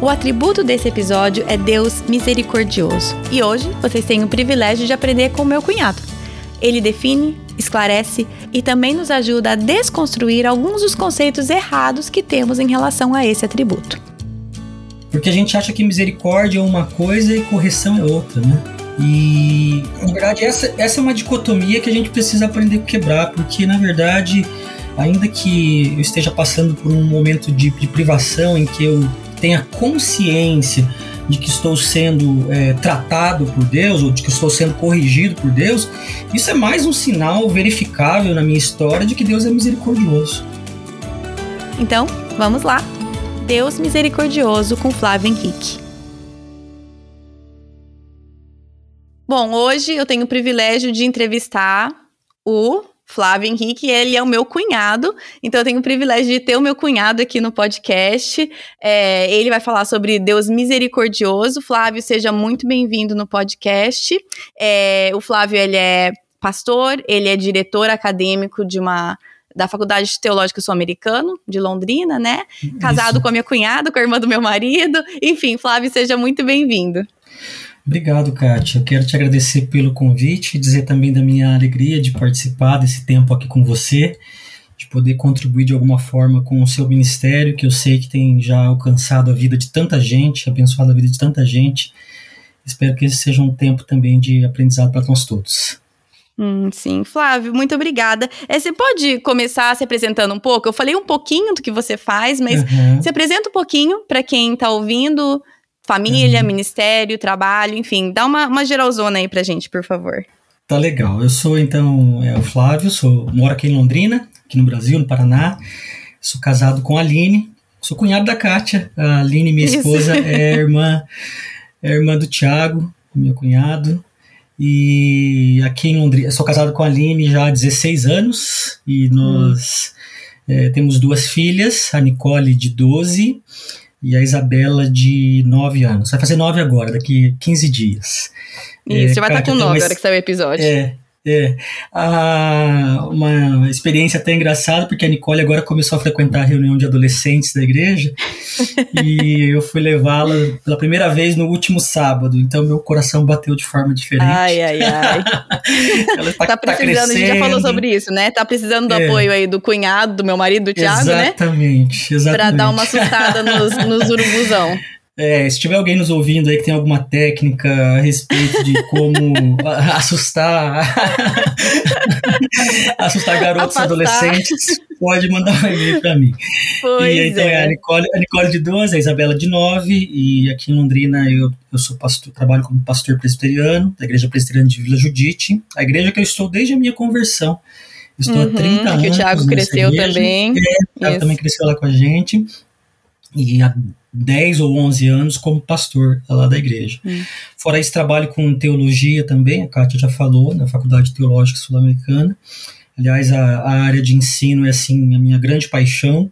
O atributo desse episódio é Deus misericordioso. E hoje vocês têm o privilégio de aprender com meu cunhado. Ele define, esclarece e também nos ajuda a desconstruir alguns dos conceitos errados que temos em relação a esse atributo. Porque a gente acha que misericórdia é uma coisa e correção é outra, né? E, na verdade, essa, essa é uma dicotomia que a gente precisa aprender a quebrar, porque, na verdade, ainda que eu esteja passando por um momento de, de privação em que eu tenha consciência de que estou sendo é, tratado por Deus ou de que estou sendo corrigido por Deus, isso é mais um sinal verificável na minha história de que Deus é misericordioso. Então, vamos lá. Deus misericordioso com Flávio Henrique. Bom, hoje eu tenho o privilégio de entrevistar o Flávio Henrique, ele é o meu cunhado, então eu tenho o privilégio de ter o meu cunhado aqui no podcast. É, ele vai falar sobre Deus misericordioso. Flávio, seja muito bem-vindo no podcast. É, o Flávio, ele é pastor, ele é diretor acadêmico de uma da Faculdade Teológica Sul-Americano, de Londrina, né? Casado Isso. com a minha cunhada, com a irmã do meu marido. Enfim, Flávio, seja muito bem-vindo. Obrigado, Kátia. Eu quero te agradecer pelo convite e dizer também da minha alegria de participar desse tempo aqui com você, de poder contribuir de alguma forma com o seu ministério, que eu sei que tem já alcançado a vida de tanta gente, abençoado a vida de tanta gente. Espero que esse seja um tempo também de aprendizado para nós todos. Hum, sim, Flávio, muito obrigada. É, você pode começar se apresentando um pouco? Eu falei um pouquinho do que você faz, mas uhum. se apresenta um pouquinho para quem está ouvindo, Família, uhum. ministério, trabalho, enfim, dá uma, uma geralzona aí pra gente, por favor. Tá legal. Eu sou, então, é, o Flávio, sou, moro aqui em Londrina, aqui no Brasil, no Paraná. Sou casado com a Aline, sou cunhado da Kátia. A Aline, minha Isso. esposa, é irmã, é irmã do Thiago, meu cunhado. E aqui em Londrina, sou casado com a Aline já há 16 anos e nós hum. é, temos duas filhas, a Nicole de 12 e a Isabela de 9 anos. Vai fazer 9 agora, daqui 15 dias. Isso, é, já vai estar com 9 na hora que sair o episódio. É, é. Ah, uma experiência até engraçada, porque a Nicole agora começou a frequentar a reunião de adolescentes da igreja e eu fui levá-la pela primeira vez no último sábado, então meu coração bateu de forma diferente. Ai, ai, ai. Ela tá, tá precisando, tá a gente já falou sobre isso, né? Tá precisando do é. apoio aí do cunhado, do meu marido, do Thiago, exatamente, né? Exatamente, exatamente. Pra dar uma assustada nos, nos urubuzão. É, se tiver alguém nos ouvindo aí que tem alguma técnica a respeito de como assustar assustar garotos Afastar. adolescentes, pode mandar um e-mail para mim. Pois e então é. é a Nicole, a Nicole de 12, a Isabela de 9, e aqui em Londrina eu, eu sou pastor, trabalho como pastor presbiteriano da Igreja Presbiteriana de Vila Judite, a igreja que eu estou desde a minha conversão. Estou uhum, há 30 anos. Que o Thiago cresceu igreja. também. É, o Thiago também cresceu lá com a gente. E há 10 ou 11 anos como pastor lá da igreja. Hum. Fora isso, trabalho com teologia também, a Kátia já falou, na Faculdade Teológica Sul-Americana. Aliás, a, a, área de ensino é, assim, a minha grande paixão.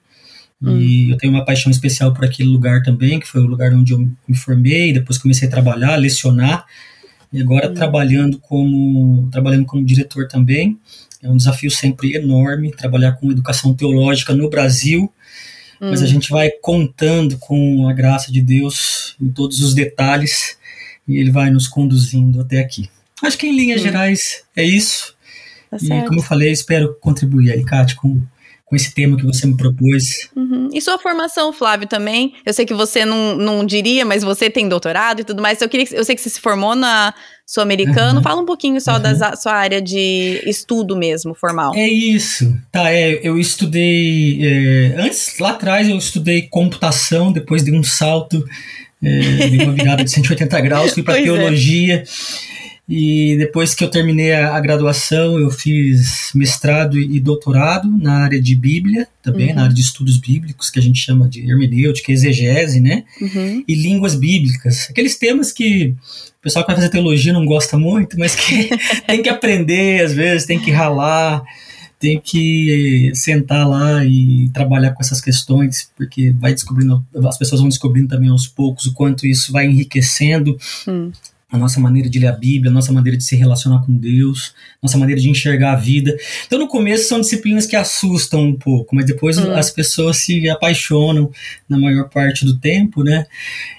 Hum. E eu tenho uma paixão especial por aquele lugar também, que foi o lugar onde eu me formei, depois comecei a trabalhar, lecionar. e agora uhum. trabalhando como trabalhando como diretor também. É um desafio sempre enorme trabalhar com educação teológica no Brasil, mas a hum. gente vai contando com a graça de Deus em todos os detalhes e ele vai nos conduzindo até aqui. Acho que em linhas uhum. gerais é isso. Tá e como eu falei, espero contribuir aí, Kátia, com com esse tema que você me propôs. Uhum. E sua formação, Flávio, também? Eu sei que você não, não diria, mas você tem doutorado e tudo mais. Eu, queria, eu sei que você se formou na Sul-Americano. Uhum. Fala um pouquinho só uhum. da sua área de estudo mesmo, formal. É isso. Tá, é, eu estudei. É, antes, lá atrás, eu estudei computação, depois de um salto. É, de uma virada de 180 graus, fui para é. teologia. É. E depois que eu terminei a, a graduação, eu fiz mestrado e, doutorado na área de Bíblia, também, uhum. na área de estudos bíblicos, que a gente chama de hermenêutica, exegese, né? Uhum. E línguas bíblicas. Aqueles temas que pessoal que vai fazer teologia não gosta muito, mas que tem que aprender, às vezes, tem que ralar tem que sentar lá e trabalhar com essas questões, porque vai descobrindo, as pessoas vão descobrindo também aos poucos o quanto isso vai enriquecendo. Hum a nossa maneira de ler a Bíblia, a nossa maneira de se relacionar com Deus, nossa maneira de enxergar a vida. Então, no começo, são disciplinas que assustam um pouco, mas depois uhum. as pessoas se apaixonam na maior parte do tempo, né?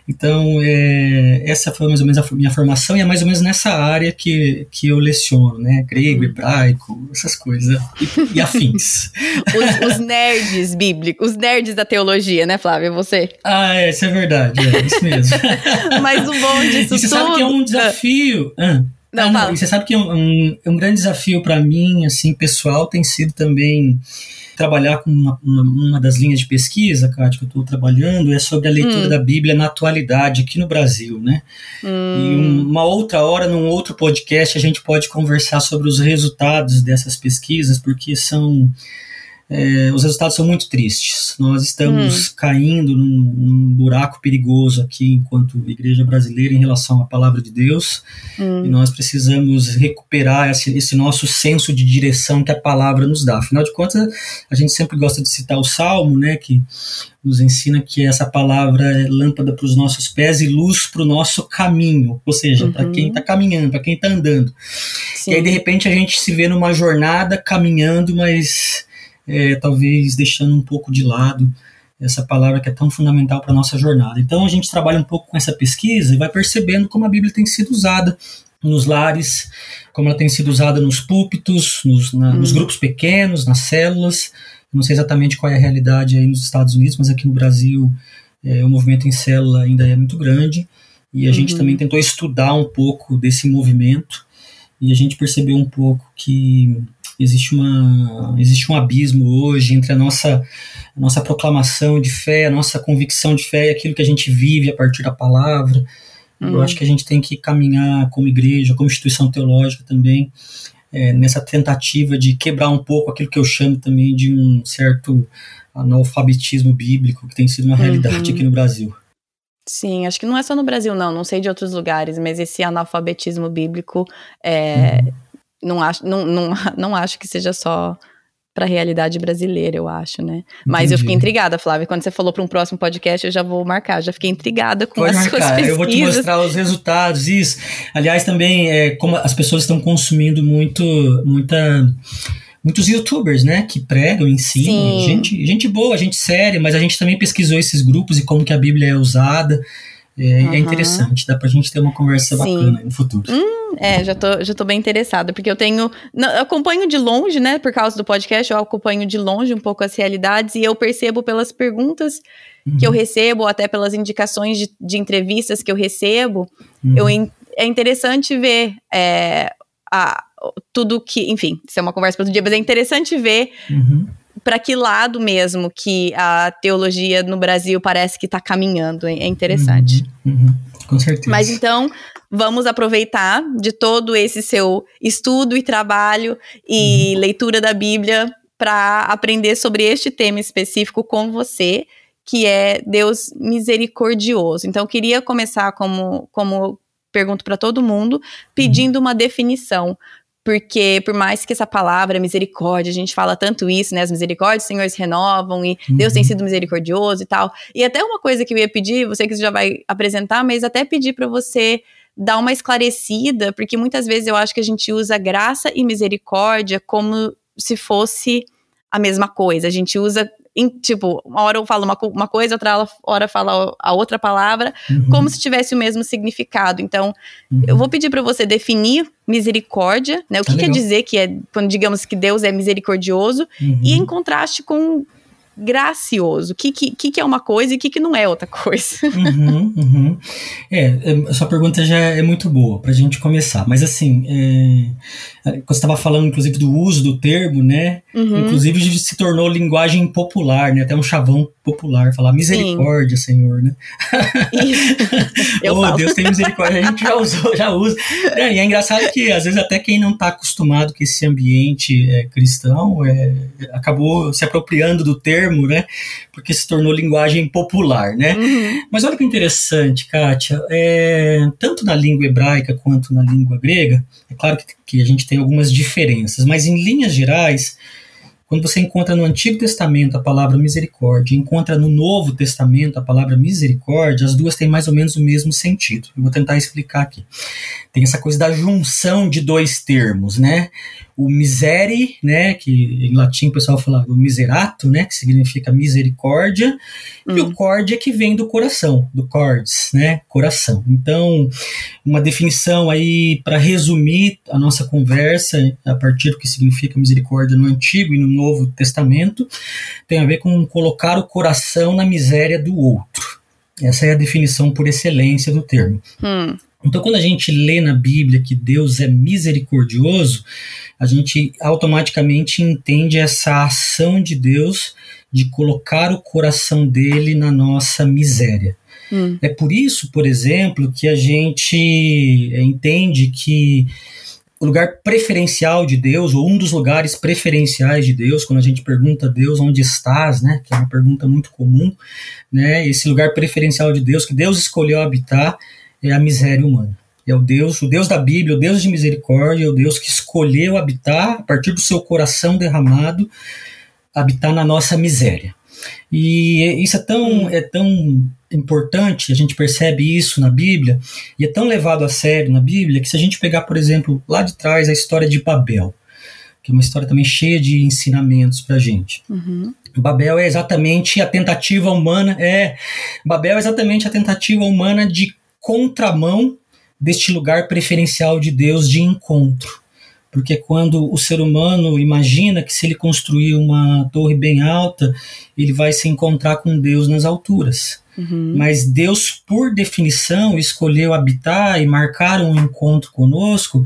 Então, é, essa foi mais ou menos a minha formação, e é mais ou menos nessa área que, que eu leciono, né? Grego, uhum. hebraico, essas coisas, e, e afins. os, os, nerds bíblicos, os nerds da teologia, né, Flávia? Você? Ah, é, isso é verdade, é isso mesmo. mas o bom disso e você tudo... sabe que é um desafio... Ah. Não, ah, não, você sabe que um, um, um grande desafio para mim, assim, pessoal, tem sido também trabalhar com uma, uma, uma das linhas de pesquisa, Kátia, que eu estou trabalhando, é sobre a leitura hum. da Bíblia na atualidade aqui no Brasil, né? Hum. E um, uma outra hora, num outro podcast, a gente pode conversar sobre os resultados dessas pesquisas, porque são é, os resultados são muito tristes. Nós estamos hum. caindo num, num, buraco perigoso aqui, enquanto igreja brasileira, em relação à palavra de Deus, hum. e nós precisamos recuperar esse, esse, nosso senso de direção que a palavra nos dá. Afinal de contas, a gente sempre gosta de citar o Salmo, né, que nos ensina que essa palavra é lâmpada para os nossos pés e luz para o nosso caminho, ou seja, uhum. para quem está caminhando, para quem está andando. Sim. E aí, de repente, a gente se vê numa jornada caminhando, mas é, talvez deixando um pouco de lado essa palavra que é tão fundamental para a nossa jornada. Então a gente trabalha um pouco com essa pesquisa e vai percebendo como a Bíblia tem sido usada nos lares, como ela tem sido usada nos púlpitos, nos, na, nos uhum. grupos pequenos, nas células. Não sei exatamente qual é a realidade aí nos Estados Unidos, mas aqui no Brasil é, o movimento em célula ainda é muito grande. E a uhum. gente também tentou estudar um pouco desse movimento e a gente percebeu um pouco que existe, uma, existe um abismo hoje entre a nossa, a nossa proclamação de fé, a nossa convicção de fé e aquilo que a gente vive a partir da palavra. Uhum. Eu acho que a gente tem que caminhar como igreja, como instituição teológica também, é, nessa tentativa de quebrar um pouco aquilo que eu chamo também de um certo analfabetismo bíblico, que tem sido uma realidade uhum. aqui no Brasil. Sim, acho que não é só no Brasil, não, não sei de outros lugares, mas esse analfabetismo bíblico é, uhum não acho, não, não, não acho que seja só para a realidade brasileira, eu acho, né? Mas Entendi. eu fiquei intrigada, Flávia. Quando você falou para um próximo podcast, eu já vou marcar. Já fiquei intrigada com Pode as marcar. suas pesquisas. Eu vou te mostrar os resultados. Isso. Aliás, também é, como as pessoas estão consumindo muito, muita muitos youtubers, né, que pregam, ensinam, gente, gente boa, gente séria, mas a gente também pesquisou esses grupos e como que a Bíblia é usada. É, uhum. é interessante, dá pra gente ter uma conversa Sim. bacana no futuro. Hum, é, já tô, já tô bem interessada, porque eu tenho. Eu acompanho de longe, né? Por causa do podcast, eu acompanho de longe um pouco as realidades e eu percebo pelas perguntas uhum. que eu recebo, ou até pelas indicações de, de entrevistas que eu recebo, uhum. eu, é interessante ver é, a, tudo que. Enfim, isso é uma conversa para outro dia, mas é interessante ver. Uhum para que lado mesmo que a teologia no Brasil parece que está caminhando. É interessante. Uhum, uhum, com certeza. Mas então, vamos aproveitar de todo esse seu estudo e trabalho e uhum. leitura da Bíblia para aprender sobre este tema específico com você, que é Deus misericordioso. Então, eu queria começar como, como pergunto para todo mundo, pedindo uma definição porque por mais que essa palavra misericórdia, a gente fala tanto isso, né? As misericórdias, Senhor, se renovam e uhum. Deus tem sido misericordioso e tal. E até uma coisa que eu ia pedir, você que já vai apresentar, mas até pedir para você dar uma esclarecida, porque muitas vezes eu acho que a gente usa graça e misericórdia como se fosse a mesma coisa. A gente usa em, tipo, uma hora eu falo uma, uma coisa, outra hora fala a outra palavra, uhum. como se tivesse o mesmo significado. Então, uhum. eu vou pedir para você definir misericórdia, né? O que quer dizer que é, quando digamos que Deus é misericordioso, uhum. e em contraste com gracioso. O que, que, que é uma coisa e o que, que não é outra coisa? Uhum, uhum. É, a sua pergunta já é muito boa para a gente começar. Mas assim, é, é você estava falando inclusive do uso do termo, né? Uhum. Inclusive se tornou linguagem popular, né? Até um chavão popular falar misericórdia, Sim. Senhor, né? Oh, falo. Deus tem misericórdia, a gente já usou, já usa. É, e é engraçado que às vezes até quem não está acostumado com esse ambiente é, cristão é, acabou se apropriando do termo termo, né? Porque se tornou linguagem popular, né? Uhum. Mas olha que interessante, Kátia. É, tanto na língua hebraica quanto na língua grega, é claro que, que a gente tem algumas diferenças, mas em linhas gerais, quando você encontra no Antigo Testamento a palavra misericórdia, encontra no Novo Testamento a palavra misericórdia, as duas têm mais ou menos o mesmo sentido. Eu vou tentar explicar aqui. Tem essa coisa da junção de dois termos, né? O misere, né, que em latim o pessoal fala o miserato, né, que significa misericórdia, hum. e o cordia que vem do coração, do cordes, né, coração. Então, uma definição aí para resumir a nossa conversa a partir do que significa misericórdia no Antigo e no Novo Testamento, tem a ver com colocar o coração na miséria do outro. Essa é a definição por excelência do termo. Hum. Então, quando a gente lê na Bíblia que Deus é misericordioso, a gente automaticamente entende essa ação de Deus de colocar o coração dele na nossa miséria. Hum. É por isso, por exemplo, que a gente entende que o lugar preferencial de Deus, ou um dos lugares preferenciais de Deus, quando a gente pergunta a Deus onde estás, né, que é uma pergunta muito comum, né, esse lugar preferencial de Deus, que Deus escolheu habitar, é a miséria humana. É o Deus, o Deus da Bíblia, o Deus de misericórdia, é o Deus que escolheu habitar a partir do seu coração derramado, habitar na nossa miséria. E isso é tão, é tão importante, a gente percebe isso na Bíblia, e é tão levado a sério na Bíblia, que se a gente pegar, por exemplo, lá de trás a história de Babel, que é uma história também cheia de ensinamentos para a gente. Uhum. Babel é exatamente a tentativa humana, é, Babel é exatamente a tentativa humana de contramão deste lugar preferencial de Deus de encontro. Porque quando o ser humano imagina que se ele construir uma torre bem alta, ele vai se encontrar com Deus nas alturas. Uhum. Mas Deus, por definição, escolheu habitar e marcar um encontro conosco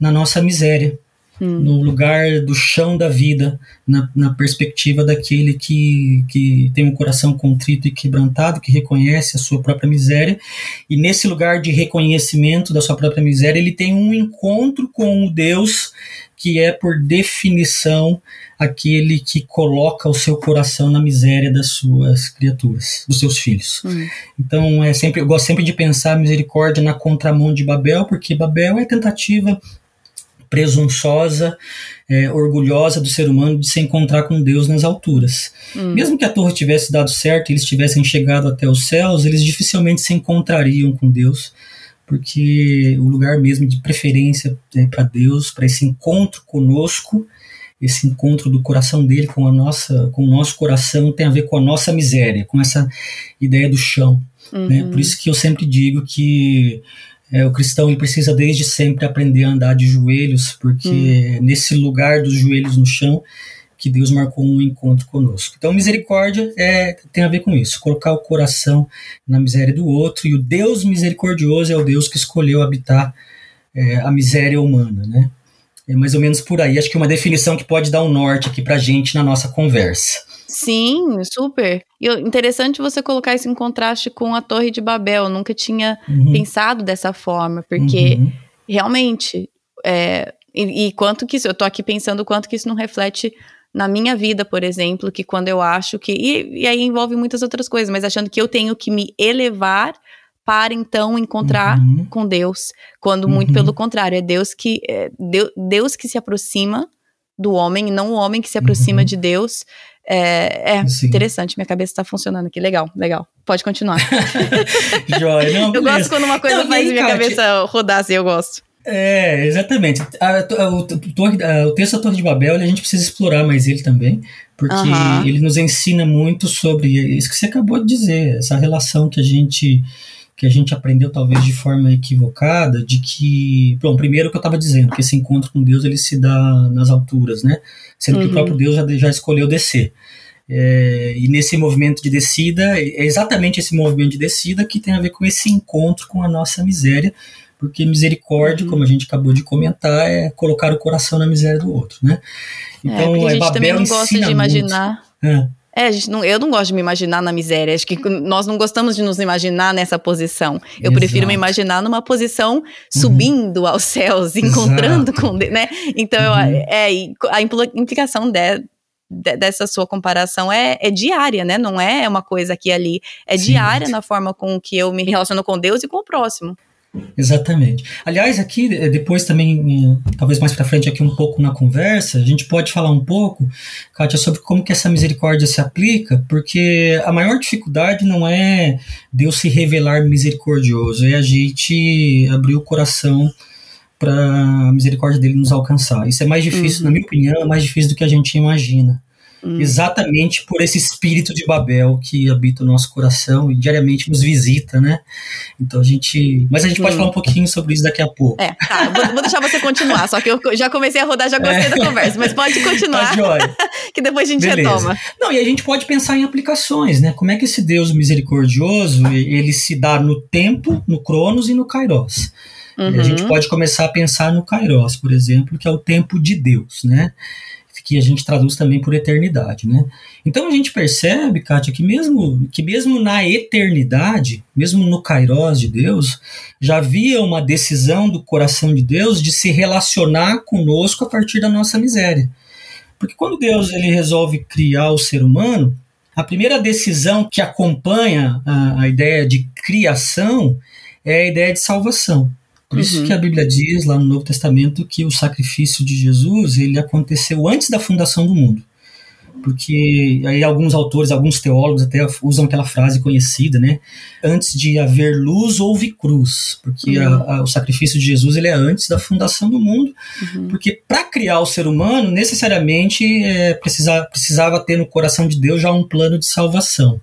na nossa miséria hum. no lugar do chão da vida, na, na, perspectiva daquele que, que tem um coração contrito e quebrantado, que reconhece a sua própria miséria, e nesse lugar de reconhecimento da sua própria miséria, ele tem um encontro com o Deus que é, por definição, aquele que coloca o seu coração na miséria das suas criaturas, dos seus filhos. Hum. Então, é sempre, eu gosto sempre de pensar a misericórdia na contramão de Babel, porque Babel é a tentativa presunçosa, é, orgulhosa do ser humano de se encontrar com Deus nas alturas. Hum. Mesmo que a torre tivesse dado certo e eles tivessem chegado até os céus, eles dificilmente se encontrariam com Deus, porque o lugar mesmo de preferência é, para Deus, para esse encontro conosco, esse encontro do coração dele com a nossa, com o nosso coração tem a ver com a nossa miséria, com essa ideia do chão. Né? Uhum. Né? Por isso que eu sempre digo que é, o cristão ele precisa desde sempre aprender a andar de joelhos, porque hum. é nesse lugar dos joelhos no chão que Deus marcou um encontro conosco. Então, misericórdia é, tem a ver com isso, colocar o coração na miséria do outro, e o Deus misericordioso é o Deus que escolheu habitar é, a miséria humana, né? É mais ou menos por aí. Acho que é uma definição que pode dar um norte aqui pra gente na nossa conversa. Sim, super. E interessante você colocar isso em contraste com a Torre de Babel. Eu nunca tinha uhum. pensado dessa forma, porque uhum. realmente. É, e, e, quanto que isso. Eu tô aqui pensando quanto que isso não reflete na minha vida, por exemplo, que quando eu acho que. E, e aí envolve muitas outras coisas, mas achando que eu tenho que me elevar para então encontrar uhum. com Deus, quando muito pelo uhum. contrário, é Deus que é Deus, que se aproxima do homem, não o homem que se aproxima uhum. de Deus. É, é interessante, minha cabeça está funcionando aqui. Legal, legal. Pode continuar. Joia, não, eu gosto quando uma coisa não, faz aí, minha cabeça rodar assim, eu gosto. É, exatamente. A, a, o, a, o, texto da Torre de Babel, a gente precisa explorar mais ele também, porque uhum. ele nos ensina muito sobre isso que você acabou de dizer, essa relação que a gente que a gente aprendeu talvez de forma equivocada, de que, bom, primeiro o que eu estava dizendo, que esse encontro com Deus ele se dá nas alturas, né? Sendo uhum. que o próprio uhum. Deus já, já escolheu descer. É, e nesse movimento de descida, é exatamente esse movimento de descida que tem a ver com esse encontro com a nossa miséria, porque misericórdia, uhum. como a gente acabou de comentar, é colocar o coração na miséria do outro, né? É, então, é, a gente Babel também não gosta de imaginar. É. É, a gente não, eu não gosto de me imaginar na miséria. Acho que nós não gostamos de nos imaginar nessa posição. Eu Exato. prefiro me imaginar numa posição uhum. subindo aos céus, encontrando Exato. com Deus, né? Então, uhum. é, a implicação de, de, dessa sua comparação é, é, diária, né? Não é uma coisa aqui e ali. É Sim, diária na forma com que eu me relaciono com Deus e com o próximo. Exatamente. Aliás, aqui eh, depois também, talvez mais para frente aqui um pouco na conversa, a gente pode falar um pouco, Kátia, sobre como que essa misericórdia se aplica, porque a maior dificuldade não é Deus se revelar misericordioso, é a gente abrir o coração para a misericórdia dele nos alcançar. Isso é mais difícil, uhum. na minha opinião, é mais difícil do que a gente imagina. Hum. Exatamente por esse espírito de Babel que habita o nosso coração e diariamente nos visita, né? Então a gente. Mas a gente hum. pode falar um pouquinho sobre isso daqui a pouco. É, tá. Vou, vou deixar você continuar, só que eu já comecei a rodar, já gostei é. da conversa, mas pode continuar. Tá que depois a gente Beleza. retoma. Não, e a gente pode pensar em aplicações, né? Como é que esse Deus misericordioso ele se dá no tempo, no Cronos e no Kairos. Uhum. A gente pode começar a pensar no Kairos, por exemplo, que é o tempo de Deus, né? Que a gente traduz também por eternidade, né? Então a gente percebe, Kátia, que mesmo, que mesmo na eternidade, mesmo no Kairos de Deus, já havia uma decisão do coração de Deus de se relacionar conosco a partir da nossa miséria. Porque quando Deus ele resolve criar o ser humano, a primeira decisão que acompanha a, a ideia de criação é a ideia de salvação. Por uhum. isso que a Bíblia diz lá no Novo Testamento que o sacrifício de Jesus ele aconteceu antes da fundação do mundo. Porque aí alguns autores, alguns teólogos até usam aquela frase conhecida, né? Antes de haver luz, houve cruz. Porque uhum. a, a, o sacrifício de Jesus ele é antes da fundação do mundo. Uhum. Porque para criar o ser humano, necessariamente é, precisava, precisava ter no coração de Deus já um plano de salvação.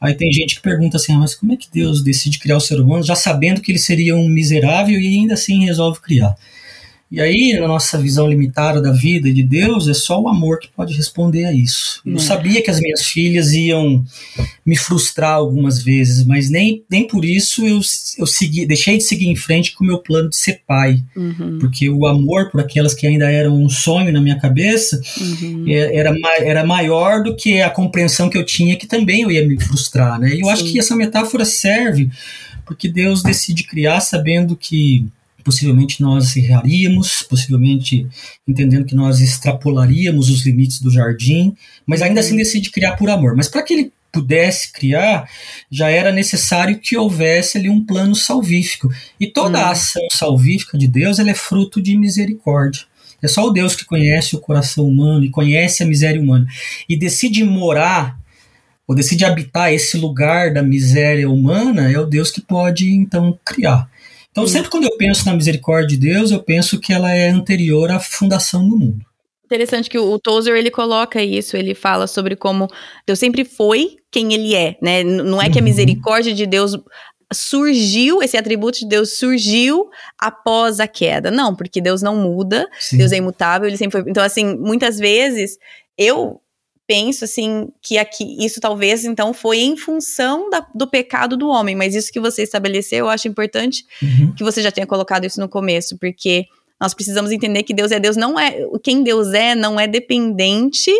Aí tem gente que pergunta assim, ah, mas como é que Deus decide criar o ser humano já sabendo que ele seria um miserável e ainda assim resolve criar? E aí, na nossa visão limitada da vida e de Deus, é só o amor que pode responder a isso. Eu é. sabia que as minhas filhas iam me frustrar algumas vezes, mas nem, nem por isso eu, eu segui, deixei de seguir em frente com o meu plano de ser pai. Uhum. Porque o amor por aquelas que ainda eram um sonho na minha cabeça uhum. É, era, era maior do que a compreensão que eu tinha que também eu ia me frustrar. Né? E eu Sim. acho que essa metáfora serve porque Deus decide criar sabendo que possivelmente nós erraríamos, possivelmente entendendo que nós extrapolaríamos os limites do jardim, mas ainda assim decide criar por amor. Mas para que ele pudesse criar, já era necessário que houvesse ali um plano salvífico. E toda a hum. ação salvífica de Deus ela é fruto de misericórdia. É só o Deus que conhece o coração humano e conhece a miséria humana e decide morar ou decide habitar esse lugar da miséria humana, é o Deus que pode então criar. Então, sempre quando eu penso na misericórdia de Deus, eu penso que ela é anterior à fundação do mundo. Interessante que o, Tozer ele coloca isso, ele fala sobre como Deus sempre foi quem ele é, né? Não é que a uhum. misericórdia de Deus surgiu, esse atributo de Deus surgiu após a queda. Não, porque Deus não muda, Sim. Deus é imutável, ele sempre foi. Então, assim, muitas vezes eu penso assim que aqui isso talvez então foi em função da, do pecado do homem, mas isso que você estabeleceu, eu acho importante uhum. que você já tenha colocado isso no começo, porque nós precisamos entender que Deus é Deus, não é quem Deus é, não é dependente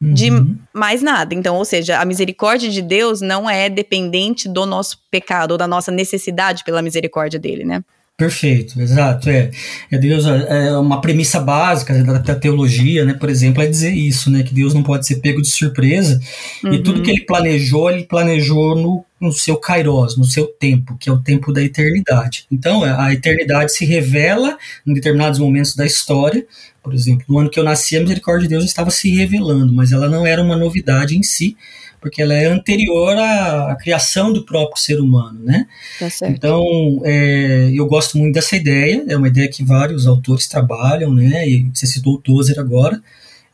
uhum. de mais nada. Então, ou seja, a misericórdia de Deus não é dependente do nosso pecado ou da nossa necessidade pela misericórdia dele, né? Perfeito, exato. É, é Deus é, é uma premissa básica da, da, teologia, né? Por exemplo, é dizer isso, né? Que Deus não pode ser pego de surpresa uhum. e tudo que ele planejou, ele planejou no, no seu kairos, no seu tempo, que é o tempo da eternidade. Então, a eternidade se revela em determinados momentos da história. Por exemplo, no ano que eu nasci, a misericórdia de Deus estava se revelando, mas ela não era uma novidade em si porque ela é anterior à, à criação do próprio ser humano, né? Tá. Então, é, eu gosto muito dessa ideia, é uma ideia que vários autores trabalham, né? E você citou o Tozer agora,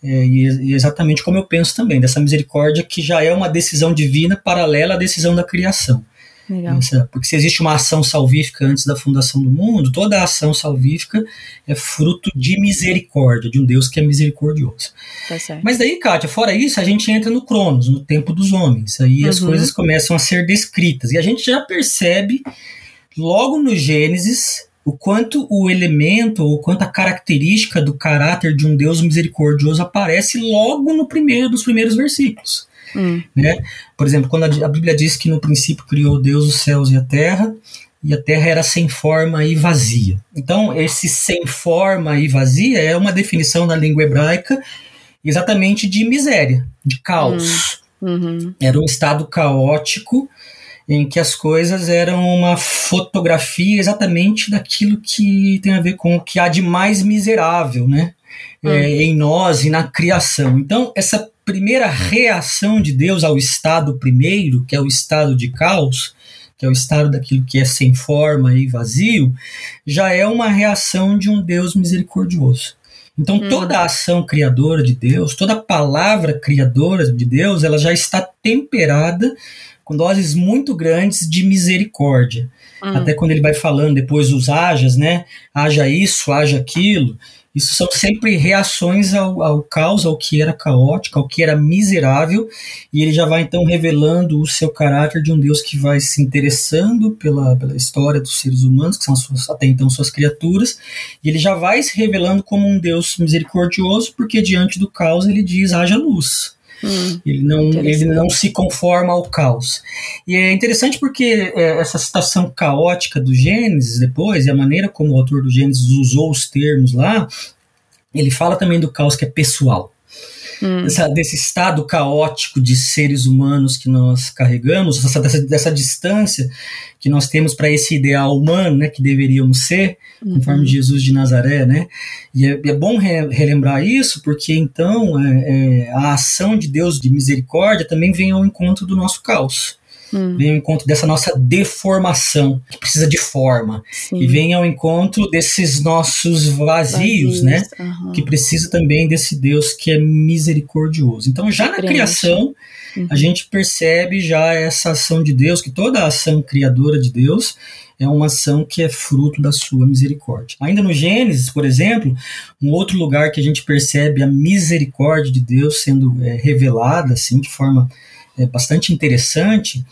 é, e, e exatamente como eu penso também, dessa misericórdia que já é uma decisão divina paralela à decisão da criação. Essa, porque se existe uma ação salvífica antes da fundação do mundo, toda a ação salvífica é fruto de misericórdia, de um Deus que é misericordioso. Tá Mas daí, Kátia, fora isso, a gente entra no Cronos, no tempo dos homens. Aí uhum. as coisas começam a ser descritas. E a gente já percebe, logo no Gênesis, o quanto o elemento, ou quanto a característica do caráter de um Deus misericordioso aparece logo no primeiro dos primeiros versículos. Hum. Né? Por exemplo, quando a, Bíblia diz que no princípio criou Deus os céus e a terra, e a terra era sem forma e vazia. Então, esse sem forma e vazia é uma definição na língua hebraica exatamente de miséria, de caos. Hum. Uhum. Era um estado caótico em que as coisas eram uma fotografia exatamente daquilo que tem a ver com o que há de mais miserável, né? Hum. É, em nós e na criação. Então, essa primeira reação de Deus ao estado primeiro, que é o estado de caos, que é o estado daquilo que é sem forma e vazio, já é uma reação de um Deus misericordioso. Então hum. toda a ação criadora de Deus, toda a palavra criadora de Deus, ela já está temperada com doses muito grandes de misericórdia. Hum. Até quando ele vai falando depois os hajas, né? Haja isso, haja aquilo. Isso são sempre reações ao, ao caos, ao que era caótico, ao que era miserável, e ele já vai então revelando o seu caráter de um Deus que vai se interessando pela, pela história dos seres humanos, que são suas, até então suas criaturas, e ele já vai se revelando como um Deus misericordioso, porque diante do caos ele diz: haja luz. Hum, ele, não, ele não se conforma ao caos. E é interessante porque é, essa situação caótica do Gênesis, depois, e a maneira como o autor do Gênesis usou os termos lá, ele fala também do caos que é pessoal hum. dessa, desse estado caótico de seres humanos que nós carregamos, dessa, dessa, dessa distância que nós temos para esse ideal humano, né, que deveríamos ser, uhum. conforme Jesus de Nazaré, né? E é, é bom re, relembrar isso, porque então é, é, a ação de Deus de misericórdia também vem ao encontro do nosso caos. Hum. Vem ao encontro dessa nossa deformação, que precisa de forma. Sim. E vem ao encontro desses nossos vazios, vazios né? Uhum. Que precisa também desse Deus que é misericordioso. Então, já na criação, uhum. a gente percebe já essa ação de Deus, que toda a ação criadora de Deus é uma ação que é fruto da sua misericórdia. Ainda no Gênesis, por exemplo, um outro lugar que a gente percebe a misericórdia de Deus sendo é, revelada assim de forma é, bastante interessante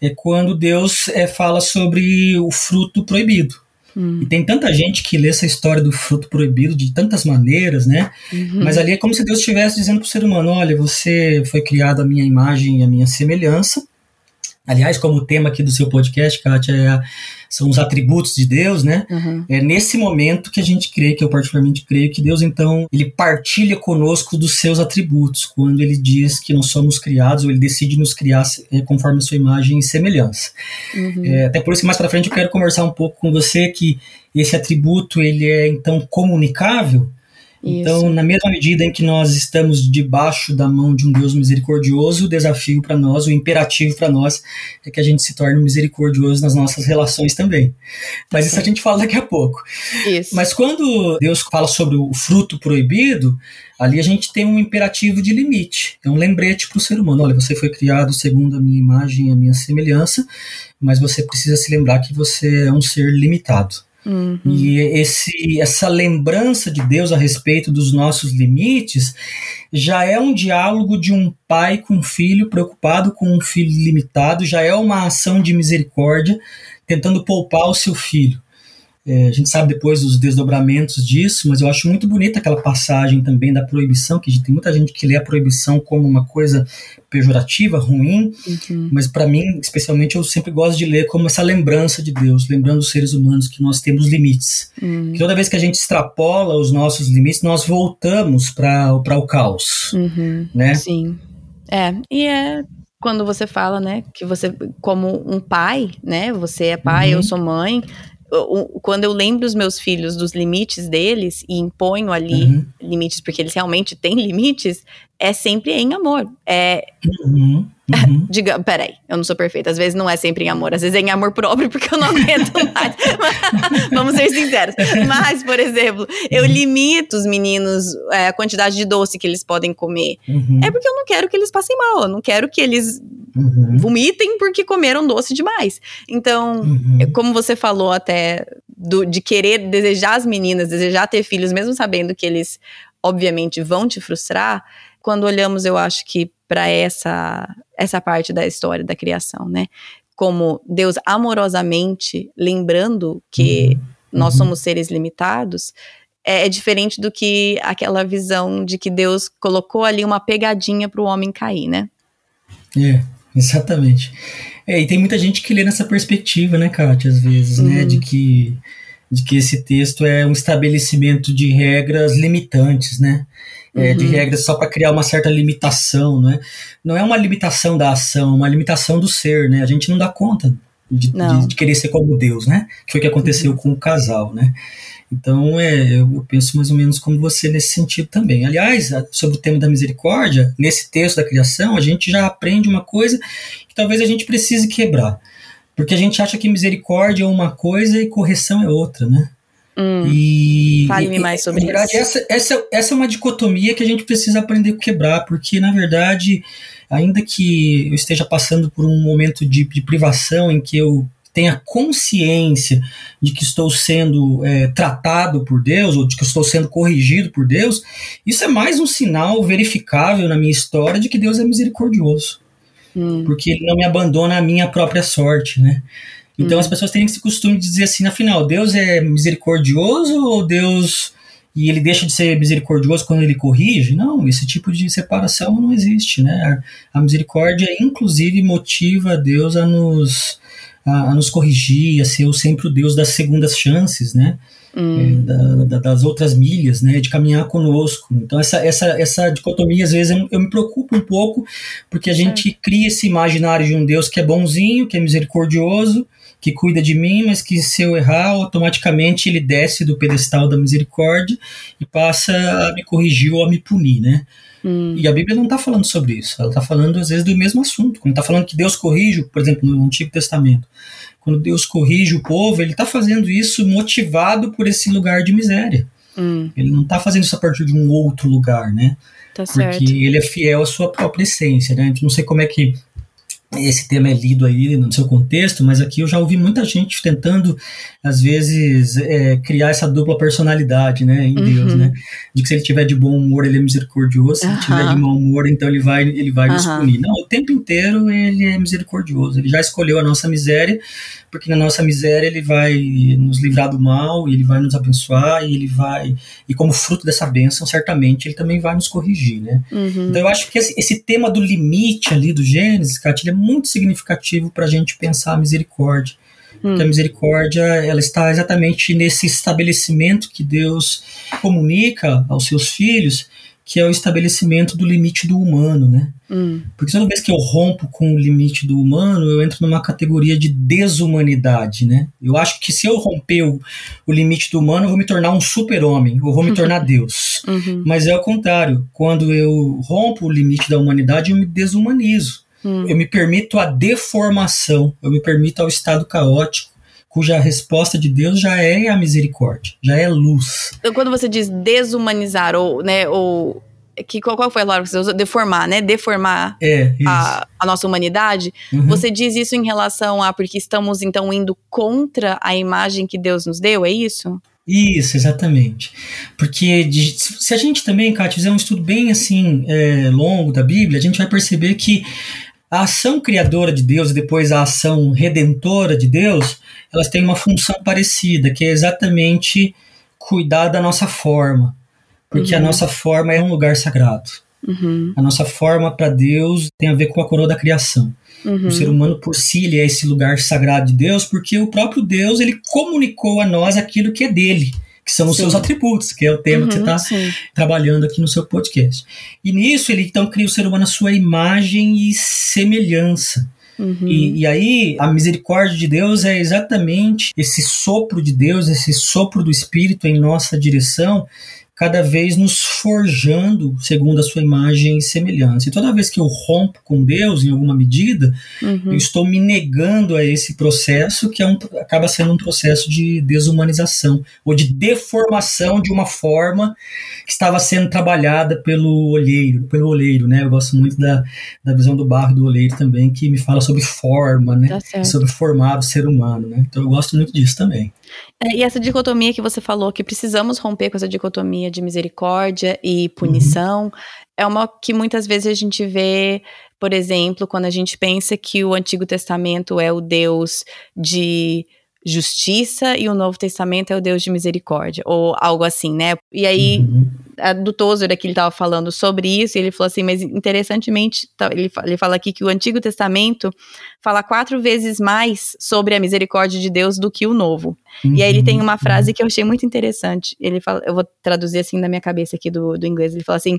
é quando Deus é, fala sobre o fruto proibido. Hum. E tem tanta gente que lê essa história do fruto proibido de tantas maneiras, né? Uhum. Mas ali é como se Deus estivesse dizendo para o ser humano: olha, você foi criado à minha imagem e à minha semelhança, Aliás, como o tema aqui do seu podcast, Kátia, é, são os atributos de Deus, né? Uhum. É nesse momento que a gente crê, que eu particularmente creio, que Deus, então, ele partilha conosco dos seus atributos, quando ele diz que nós somos criados, ou ele decide nos criar é, conforme a sua imagem e semelhança. Uhum. É, até por isso, mais para frente, eu quero conversar um pouco com você que esse atributo, ele é, então, comunicável, então, na mesma medida em que nós estamos debaixo da mão de um Deus misericordioso, o desafio para nós, o imperativo para nós, é que a gente se torne misericordioso nas nossas relações também. Mas isso a gente fala daqui a pouco. Isso. Mas quando Deus fala sobre o fruto proibido, ali a gente tem um imperativo de limite. É um lembrete para o ser humano: olha, você foi criado segundo a minha imagem e a minha semelhança, mas você precisa se lembrar que você é um ser limitado. Uhum. E esse, essa lembrança de Deus a respeito dos nossos limites já é um diálogo de um pai com um filho preocupado com um filho limitado, já é uma ação de misericórdia tentando poupar o seu filho. É, a gente sabe depois dos desdobramentos disso, mas eu acho muito bonita aquela passagem também da proibição, que tem muita gente que lê a proibição como uma coisa pejorativa, ruim, uhum. mas para mim, especialmente, eu sempre gosto de ler como essa lembrança de Deus, lembrando os seres humanos que nós temos limites. Uhum. Que toda vez que a gente extrapola os nossos limites, nós voltamos para o caos. Uhum. Né? Sim. É, e é quando você fala, né, que você, como um pai, né, você é pai, eu uhum. sou mãe, quando eu lembro os meus filhos dos limites deles e imponho ali uhum. limites, porque eles realmente têm limites, é sempre em amor. É. Uhum. Uhum. Diga, peraí, eu não sou perfeita. Às vezes não é sempre em amor, às vezes é em amor próprio, porque eu não aguento mais. Vamos ser sinceros. Mas, por exemplo, eu uhum. limito os meninos é, a quantidade de doce que eles podem comer. Uhum. É porque eu não quero que eles passem mal, eu não quero que eles uhum. vomitem porque comeram doce demais. Então, uhum. como você falou até do, de querer desejar as meninas, desejar ter filhos, mesmo sabendo que eles, obviamente, vão te frustrar quando olhamos, eu acho que para essa essa parte da história da criação, né? Como Deus amorosamente lembrando que uhum. nós uhum. somos seres limitados, é, é, diferente do que aquela visão de que Deus colocou ali uma pegadinha para o homem cair, né? É, exatamente. É, e tem muita gente que lê nessa perspectiva, né, Kátia, às vezes, né, uhum. né, de que de que esse texto é um estabelecimento de regras limitantes, né? É, uhum. De regras só para criar uma certa limitação, né? Não é uma limitação da ação, é uma limitação do ser, né? A gente não dá conta de, de, de querer ser como Deus, né? Que foi o que aconteceu uhum. com o casal, né? Então, é, eu penso mais ou menos como você nesse sentido também. Aliás, sobre o tema da misericórdia, nesse texto da criação, a gente já aprende uma coisa que talvez a gente precise quebrar. Porque a gente acha que misericórdia é uma coisa e correção é outra, né? Hum, e Fale-me mais sobre verdade, isso. Essa, essa, essa é uma dicotomia que a gente precisa aprender a quebrar, porque, na verdade, ainda que eu esteja passando por um momento de, de privação em que eu tenha consciência de que estou sendo é, tratado por Deus ou de que estou sendo corrigido por Deus, isso é mais um sinal verificável na minha história de que Deus é misericordioso hum. porque ele não me abandona a minha própria sorte, né? Então hum. as pessoas têm esse costume de dizer assim, afinal, Deus é misericordioso ou Deus e ele deixa de ser misericordioso quando ele corrige? Não, esse tipo de separação não existe, né? A misericórdia, inclusive, motiva Deus a nos, a, a nos corrigir, a ser sempre o Deus das segundas chances, né? Hum. É, da, da, das outras milhas, né, de caminhar conosco. Então essa, essa, essa dicotomia às vezes eu, eu me preocupo um pouco porque a gente é. cria esse imaginário de um Deus que é bonzinho, que é misericordioso, que cuida de mim, mas que se eu errar automaticamente ele desce do pedestal da misericórdia e passa a me corrigir ou a me punir, né? Hum. E a Bíblia não está falando sobre isso. Ela está falando às vezes do mesmo assunto. Quando está falando que Deus corrige, por exemplo, no Antigo Testamento quando Deus corrige o povo, ele está fazendo isso motivado por esse lugar de miséria. Hum. Ele não está fazendo isso a partir de um outro lugar, né? Tá Porque ele é fiel à sua própria essência, né? Não sei como é que esse tema é lido aí no seu contexto, mas aqui eu já ouvi muita gente tentando, às vezes, é, criar essa dupla personalidade, né, em uhum. Deus, né, de que se ele tiver de bom humor, ele é misericordioso, se uhum. ele tiver de mau humor, então ele vai, ele vai uhum. nos punir. Não, o tempo inteiro ele é misericordioso, ele já escolheu a nossa miséria, porque na nossa miséria ele vai nos livrar do mal, e ele vai nos abençoar, e ele vai, e como fruto dessa bênção, certamente ele também vai nos corrigir, né. Uhum. Então eu acho que esse, esse, tema do limite ali do Gênesis, Catilha, é muito significativo para a gente pensar a misericórdia. Hum. Porque a misericórdia ela está exatamente nesse estabelecimento que Deus comunica aos seus filhos que é o estabelecimento do limite do humano, né? Hum. Porque toda vez que eu rompo com o limite do humano, eu entro numa categoria de desumanidade, né? Eu acho que se eu romper o, o limite do humano, eu vou me tornar um super-homem, ou vou me tornar Deus. Uhum. Mas é o contrário. Quando eu rompo o limite da humanidade, eu me desumanizo. Hum. Eu me permito a deformação, eu me permito ao estado caótico cuja resposta de Deus já é a misericórdia, já é luz. Então, quando você diz desumanizar, ou, né, ou que, qual, qual foi a palavra que você usou? Deformar, né? Deformar é, a, a, nossa humanidade. Uhum. Você diz isso em relação a porque estamos então indo contra a imagem que Deus nos deu, é isso? Isso, exatamente. Porque de, se a gente também, Kátia, fizer um estudo bem assim é, longo da Bíblia, a gente vai perceber que a ação criadora de Deus e depois a ação redentora de Deus, elas têm uma função parecida, que é exatamente cuidar da nossa forma, porque uhum. a nossa forma é um lugar sagrado. Uhum. A nossa forma para Deus tem a ver com a coroa da criação. Uhum. O ser humano por si ele é esse lugar sagrado de Deus, porque o próprio Deus ele comunicou a nós aquilo que é dele que são os sim. seus atributos, que é o tema uhum, que você está uhum, trabalhando aqui no seu podcast. E nisso ele então cria o ser humano a sua imagem e semelhança. Uhum. E, e, aí, a misericórdia de Deus é exatamente esse sopro de Deus, esse sopro do Espírito em nossa direção, cada vez nos forjando segundo a sua imagem e semelhança. E toda vez que eu rompo com Deus, em alguma medida, uhum. eu estou me negando a esse processo que é um, acaba sendo um processo de desumanização ou de deformação de uma forma que estava sendo trabalhada pelo olheiro, pelo olheiro, né? Eu gosto muito da, da visão do barro do olheiro também, que me fala sobre forma, né? Tá sobre formar o ser humano, né? Então eu gosto muito disso também. É, e essa dicotomia que você falou, que precisamos romper com essa dicotomia de misericórdia e punição, uhum. é uma que muitas vezes a gente vê, por exemplo, quando a gente pensa que o Antigo Testamento é o Deus de justiça e o Novo Testamento é o Deus de misericórdia, ou algo assim, né? E aí, uhum. Do Tozer aqui ele estava falando sobre isso, e ele falou assim, mas interessantemente, ele, ele fala aqui que o Antigo Testamento fala quatro vezes mais sobre a misericórdia de Deus do que o Novo. Uhum. E aí ele tem uma frase que eu achei muito interessante, ele fala, eu vou traduzir assim na minha cabeça aqui do, do inglês, ele fala assim,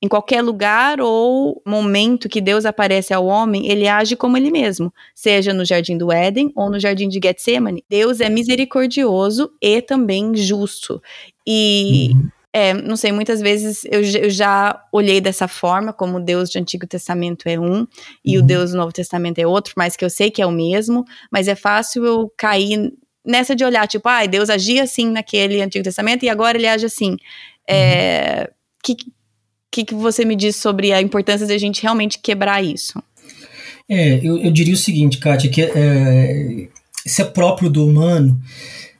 em qualquer lugar ou momento que Deus aparece ao homem, ele age como ele mesmo, seja no jardim do Éden ou no jardim de Getsemane. Deus é misericordioso e também justo. E uhum. É, não sei, muitas vezes eu, eu, já olhei dessa forma, como Deus do Antigo Testamento é um e uhum. o Deus do Novo Testamento é outro, mas que eu sei que é o mesmo, mas é fácil eu cair nessa de olhar, tipo, ah, Deus agia assim naquele Antigo Testamento e agora ele age assim. É, uhum. que, que, que você me diz sobre a importância da gente realmente quebrar isso? É, eu, eu diria o seguinte, Kátia, que é, isso é próprio do humano,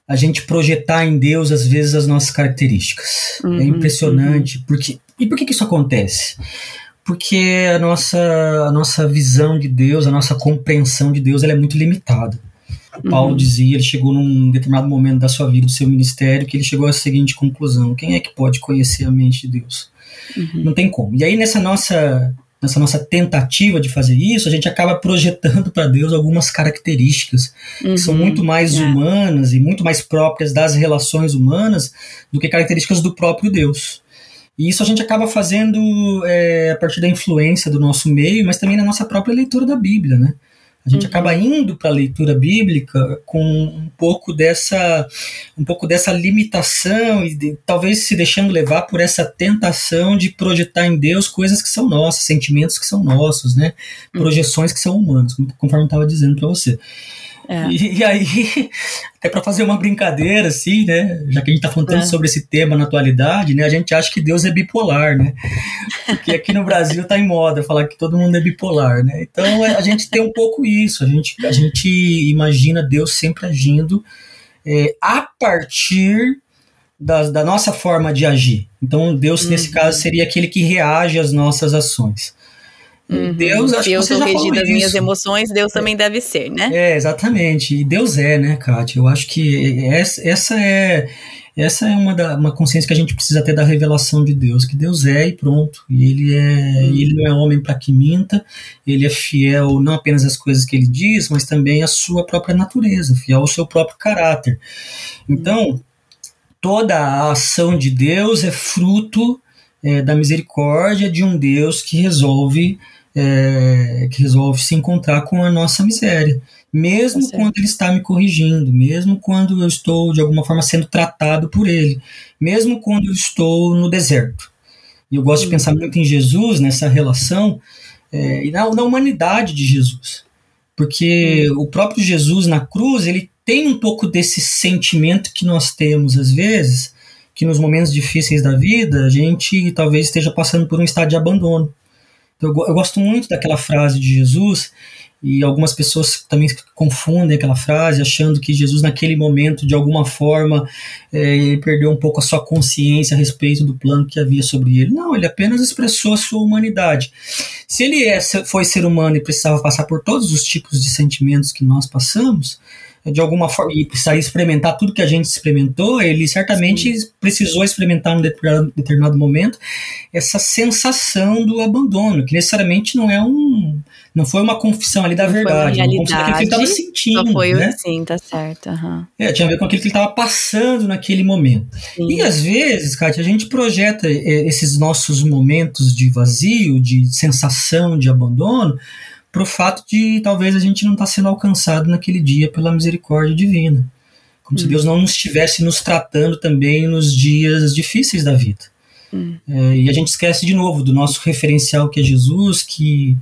a gente projetar em Deus, às vezes, as nossas características. É uhum, é impressionante, uhum. porque... E por que, que isso acontece? Porque a nossa, a nossa visão de Deus, a nossa compreensão de Deus, ela é muito limitada. Paulo uhum. dizia, ele chegou num determinado momento da sua vida, do seu ministério, que ele chegou à seguinte conclusão: quem é que pode conhecer a mente de Deus? Uhum. Não tem como. E aí, nessa nossa, nessa nossa tentativa de fazer isso, a gente acaba projetando para Deus algumas características uhum. que são uhum. muito mais é. humanas e muito mais próprias das relações humanas do que características do próprio Deus. E isso a gente acaba fazendo é, a partir da influência do nosso meio, mas também na nossa própria leitura da Bíblia, né? A gente uhum. acaba indo para a leitura bíblica com um pouco dessa, um pouco dessa limitação e de, talvez se deixando levar por essa tentação de projetar em Deus coisas que são nossas, sentimentos que são nossos, né? Uhum. Projeções que são humanas, conforme eu estava dizendo para você. É. E, e, aí, até para fazer uma brincadeira, assim, né? Já que a gente está falando tanto é. sobre esse tema na atualidade, né? A gente acha que Deus é bipolar, né? Porque aqui no Brasil tá em moda falar que todo mundo é bipolar, né? Então a gente tem um pouco isso, a gente, a gente imagina Deus sempre agindo é, a partir da, da nossa forma de agir. Então Deus, uhum. nesse caso, seria aquele que reage às nossas ações. Uhum. Deus, acho Se eu sou regida das minhas emoções, Deus também é. deve ser, né? É, exatamente. E Deus é, né, Kátia? Eu acho que essa, essa é essa é uma, da, uma consciência que a gente precisa ter da revelação de Deus, que Deus é e pronto. E ele é, uhum. ele não é homem para que minta, ele é fiel não apenas às coisas que ele diz, mas também à sua própria natureza, fiel ao seu próprio caráter. Então, toda a ação de Deus é fruto é, da misericórdia de um Deus que resolve é, que resolve se encontrar com a nossa miséria, mesmo tá quando ele está me corrigindo, mesmo quando eu estou de alguma forma sendo tratado por ele, mesmo quando eu estou no deserto. E eu gosto de pensar muito em Jesus nessa relação é, e na, na, humanidade de Jesus, porque o próprio Jesus na cruz ele tem um pouco desse sentimento que nós temos às vezes, que nos momentos difíceis da vida a gente talvez esteja passando por um estado de abandono. Eu, eu gosto muito daquela frase de Jesus, e algumas pessoas também confundem aquela frase, achando que Jesus, naquele momento, de alguma forma, é, perdeu um pouco a sua consciência a respeito do plano que havia sobre ele. Não, ele apenas expressou a sua humanidade. Se ele é, foi ser humano e precisava passar por todos os tipos de sentimentos que nós passamos, de alguma forma, e precisaria experimentar tudo que a gente experimentou, ele certamente Sim. precisou experimentar em determinado, determinado momento essa sensação do abandono, que necessariamente não é um. Não foi uma confissão ali da não verdade, foi uma daquilo que ele estava sentindo. Só foi né? sim, tá certo. Uhum. É, tinha a ver com aquilo que ele estava passando naquele momento. Sim. E às vezes, Kátia, a gente projeta é, esses nossos momentos de vazio, de sensação de abandono, para o fato de talvez a gente não estar tá sendo alcançado naquele dia pela misericórdia divina. Como hum. se Deus não estivesse nos tratando também nos dias difíceis da vida. Hum. É, e a gente esquece de novo do nosso referencial que é Jesus, que,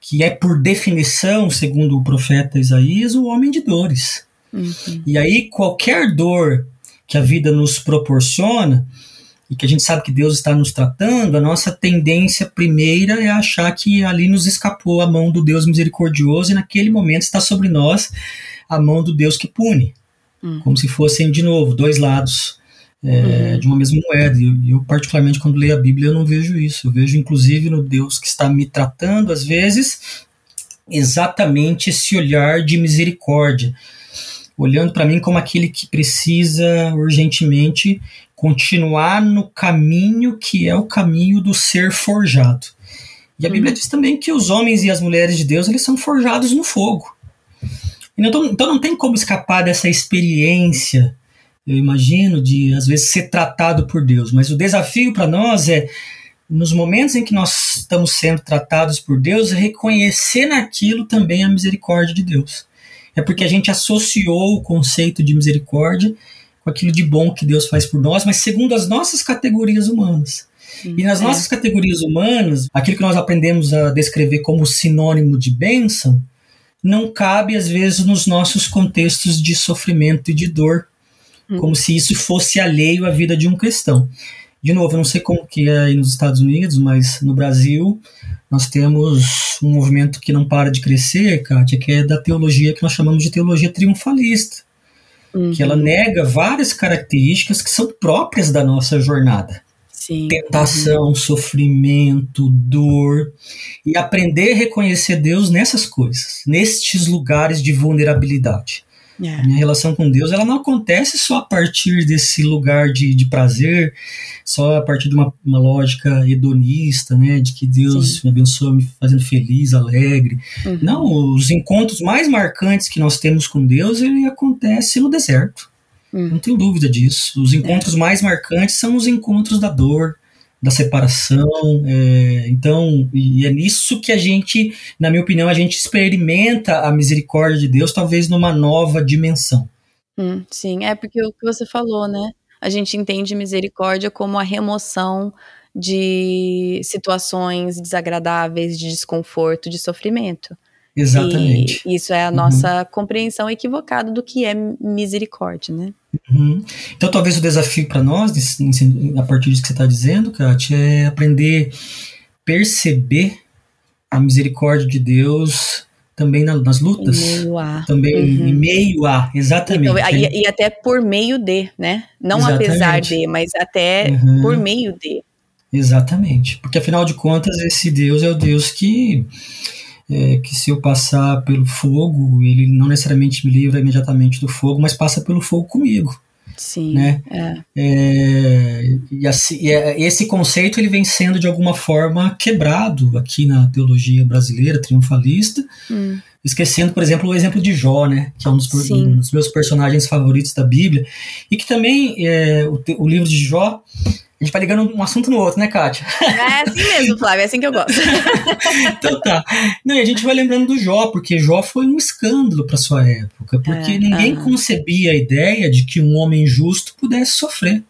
que é por definição, segundo o profeta Isaías, o homem de dores. Uhum. E aí qualquer dor que a vida nos proporciona, e que a gente sabe que Deus está nos tratando, a nossa tendência primeira é achar que ali nos escapou a mão do Deus misericordioso e naquele momento está sobre nós a mão do Deus que pune. Hum. Como se fossem, de novo, dois lados é, uhum. de uma mesma moeda. E eu, particularmente, quando leio a Bíblia, eu não vejo isso. Eu vejo, inclusive, no Deus que está me tratando, às vezes, exatamente esse olhar de misericórdia olhando para mim como aquele que precisa urgentemente continuar no caminho que é o caminho do ser forjado. E a uhum. Bíblia diz também que os homens e as mulheres de Deus eles são forjados no fogo. Então, então não tem como escapar dessa experiência, eu imagino, de às vezes ser tratado por Deus. Mas o desafio para nós é, nos momentos em que nós estamos sendo tratados por Deus, reconhecer naquilo também a misericórdia de Deus. É porque a gente associou o conceito de misericórdia com aquilo de bom que Deus faz por nós, mas segundo as nossas categorias humanas. E nas é. nossas categorias humanas, aquilo que nós aprendemos a descrever como sinônimo de bênção, não cabe às vezes nos nossos contextos de sofrimento e de dor, hum. como se isso fosse alheio à vida de um cristão. De novo, eu não sei como que é aí nos Estados Unidos, mas no Brasil nós temos um movimento que não para de crescer, Kátia, que é da teologia que nós chamamos de teologia triunfalista uhum. que ela uhum. nega várias características que são próprias da nossa jornada. Sim. Tentação, uhum. sofrimento, dor. E aprender a reconhecer Deus nessas coisas, nestes lugares de vulnerabilidade. É. Minha relação com Deus ela não acontece só a partir desse lugar de, de prazer, só a partir de uma, uma lógica hedonista, né, de que Deus Sim. me abençoa me fazendo feliz, alegre. Uhum. Não, os encontros mais marcantes que nós temos com Deus ele acontece no deserto. Uhum. Não tenho dúvida disso. Os encontros é. mais marcantes são os encontros da dor, da separação. É, então, e é nisso que a gente, na minha opinião, a gente experimenta a misericórdia de Deus, talvez numa nova dimensão. Hum, sim, é porque o que você falou, né? A gente entende misericórdia como a remoção de situações desagradáveis, de desconforto, de sofrimento. Exatamente. E isso é a nossa uhum. compreensão equivocada do que é misericórdia, né? Uhum. Então, talvez o desafio para nós, a partir disso que você está dizendo, Kátia, é aprender a perceber a misericórdia de Deus também nas lutas. Em meio a. Também uhum. em meio a, exatamente. Então, e, e, até por meio de, né? Não exatamente. apesar de, mas até uhum. por meio de. Exatamente. Porque afinal de contas, esse Deus é o Deus que é, que se eu passar pelo fogo, ele não necessariamente me livra imediatamente do fogo, mas passa pelo fogo comigo. Sim. Né? É. É, e assim, é, esse conceito ele vem sendo de alguma forma quebrado aqui na teologia brasileira triunfalista, hum. esquecendo, por exemplo, o exemplo de Jó, né, que é um dos, um dos meus personagens favoritos da Bíblia, e que também é, o, o livro de Jó a gente vai ligando um assunto no outro, né, Kátia? É assim mesmo, Flávio, é assim que eu gosto. então tá. Não, e a gente vai lembrando do Jó, porque Jó foi um escândalo para sua época, porque é, ninguém concebia a ideia de que um homem justo pudesse sofrer.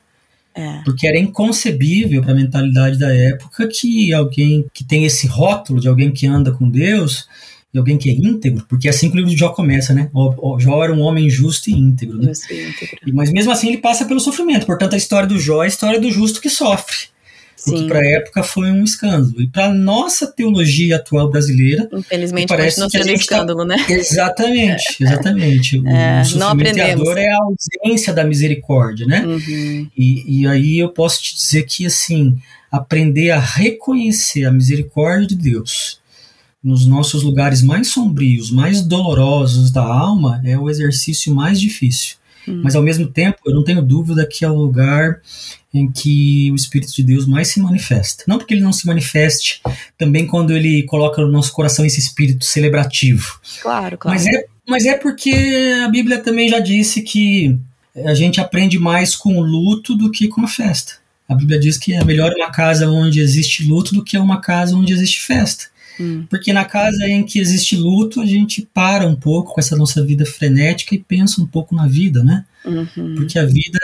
É. Porque era inconcebível para a mentalidade da época que alguém que tem esse rótulo de alguém que anda com Deus de alguém que é íntegro, porque é assim que o livro de Jó começa, né? O, o Jó era um homem justo e íntegro, né? Justo e íntegro. Mas mesmo assim ele passa pelo sofrimento. Portanto, a história do Jó é a história do justo que sofre. Sim. O que para a época foi um escândalo. E para nossa teologia atual brasileira, infelizmente parece continua sendo um tá escândalo, tá... né? Exatamente, exatamente. O é, sofrimento é a ausência da misericórdia, né? Uhum. E, e aí eu posso te dizer que assim, aprender a reconhecer a misericórdia de Deus nos nossos lugares mais sombrios, mais dolorosos da alma, é o exercício mais difícil. Hum. Mas ao mesmo tempo, eu não tenho dúvida que é o lugar em que o Espírito de Deus mais se manifesta. Não porque ele não se manifeste também quando ele coloca no nosso coração esse espírito celebrativo. Claro, claro. Mas é, mas é porque a Bíblia também já disse que a gente aprende mais com o luto do que com a festa. A Bíblia diz que é melhor uma casa onde existe luto do que uma casa onde existe festa. Hum. Porque na casa em que existe luto, a gente para um pouco com essa nossa vida frenética e pensa um pouco na vida, né? Uhum. Porque a vida,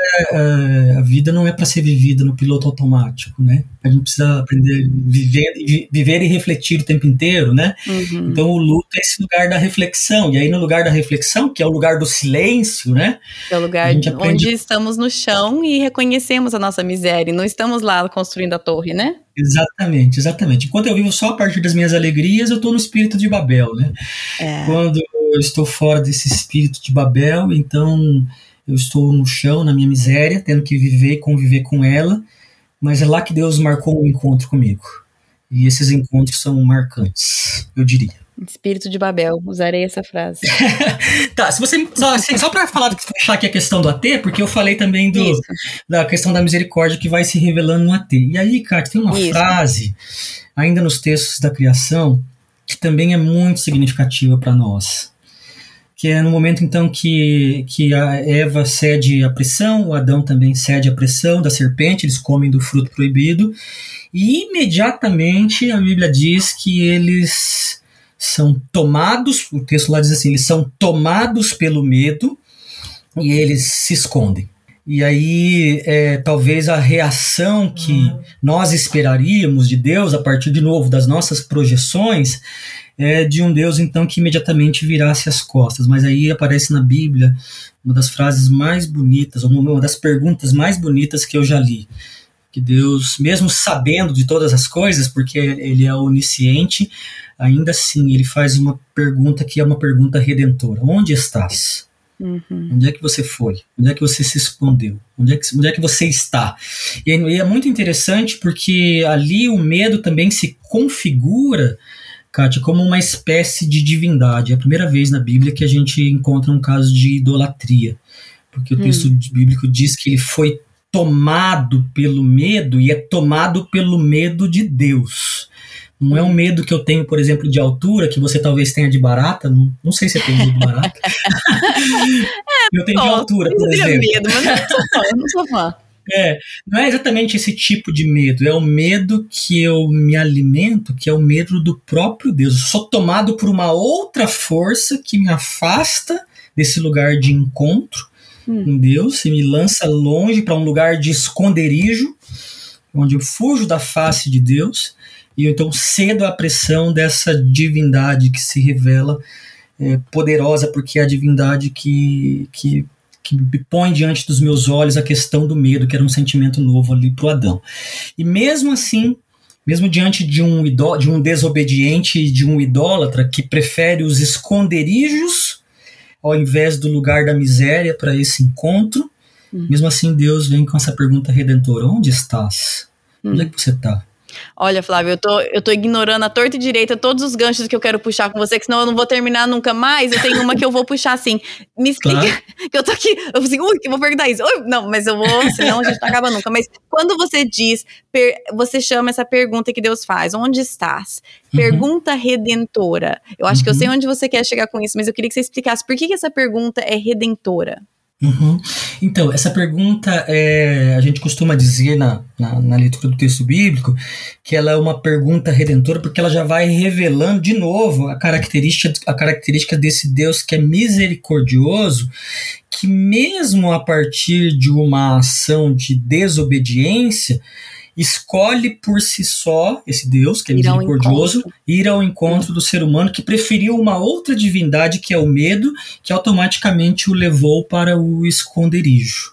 a vida não é para ser vivida no piloto automático, né? A gente precisa aprender a viver, viver e refletir o tempo inteiro, né? Uhum. Então o luto é esse lugar da reflexão. E aí no lugar da reflexão, que é o lugar do silêncio, né? É o lugar onde estamos no chão e reconhecemos a nossa miséria. Não estamos lá construindo a torre, né? Exatamente, exatamente. Enquanto eu vivo só a partir das minhas alegrias, eu estou no espírito de Babel, né? É. Quando eu estou fora desse espírito de Babel, então eu estou no chão, na minha miséria, tendo que viver e conviver com ela, mas é lá que Deus marcou um encontro comigo. E esses encontros são marcantes, eu diria. Espírito de Babel, usarei essa frase. tá, se você só, assim, só para falar fechar aqui a questão do AT, porque eu falei também do, da questão da misericórdia que vai se revelando no AT. E aí, cara, tem uma Isso. frase ainda nos textos da criação que também é muito significativa para nós que é no momento então que, que a Eva cede à pressão, o Adão também cede à pressão da serpente, eles comem do fruto proibido, e imediatamente a Bíblia diz que eles são tomados, o texto lá diz assim, eles são tomados pelo medo e eles se escondem. E aí, é, talvez a reação que uhum. nós esperaríamos de Deus, a partir de novo das nossas projeções, é de um Deus então que imediatamente virasse as costas. Mas aí aparece na Bíblia uma das frases mais bonitas, uma das perguntas mais bonitas que eu já li. Que Deus, mesmo sabendo de todas as coisas, porque Ele é onisciente, ainda assim ele faz uma pergunta que é uma pergunta redentora: Onde estás? Uhum. Onde é que você foi? Onde é que você se escondeu? Onde é que, onde é que você está? E, e é muito interessante porque ali o medo também se configura Kátia, como uma espécie de divindade. É a primeira vez na Bíblia que a gente encontra um caso de idolatria. Porque o hum. texto bíblico diz que ele foi tomado pelo medo e é tomado pelo medo de Deus. Não é um medo que eu tenho, por exemplo, de altura, que você talvez tenha de barata. Não, não sei se você tem medo de barata. eu tenho de altura, por exemplo. Medo, mas eu não sou fã. Eu não sou fã. É, não é exatamente esse tipo de medo, é o medo que eu me alimento, que é o medo do próprio Deus. Eu sou tomado por uma outra força que me afasta desse lugar de encontro hum. com Deus e me lança longe para um lugar de esconderijo, onde eu fujo da face de Deus e eu então cedo à pressão dessa divindade que se revela é, poderosa, porque é a divindade que, que que põe diante dos meus olhos a questão do medo, que era um sentimento novo ali para o Adão. E mesmo assim, mesmo diante de um, de um desobediente, de um idólatra que prefere os esconderijos ao invés do lugar da miséria para esse encontro, hum. mesmo assim Deus vem com essa pergunta redentora: onde estás? Hum. Onde é que você está? Olha, Flávio, eu tô, eu tô ignorando a torta e direita todos os ganchos que eu quero puxar com você, que senão eu não vou terminar nunca mais. Eu tenho uma que eu vou puxar assim. Me explica. Claro. Que eu tô aqui, eu assim, ui, que vou perguntar isso. Ui, não, mas eu vou, senão a gente não acaba nunca. Mas quando você diz, per, você chama essa pergunta que Deus faz, onde estás? Uhum. Pergunta redentora. Eu acho uhum. que eu sei uhum. onde você quer chegar com isso, mas eu queria que você explicasse por que, que essa pergunta é redentora. Uhum. Então, essa pergunta, é, a gente costuma dizer na, na, na, leitura do texto bíblico que ela é uma pergunta redentora porque ela já vai revelando de novo a característica, a característica desse Deus que é misericordioso, que mesmo a partir de uma ação de desobediência, escolhe por si só esse Deus, que é misericordioso, ir ao encontro do ser humano que preferiu uma outra divindade, que é o medo, que automaticamente o levou para o esconderijo.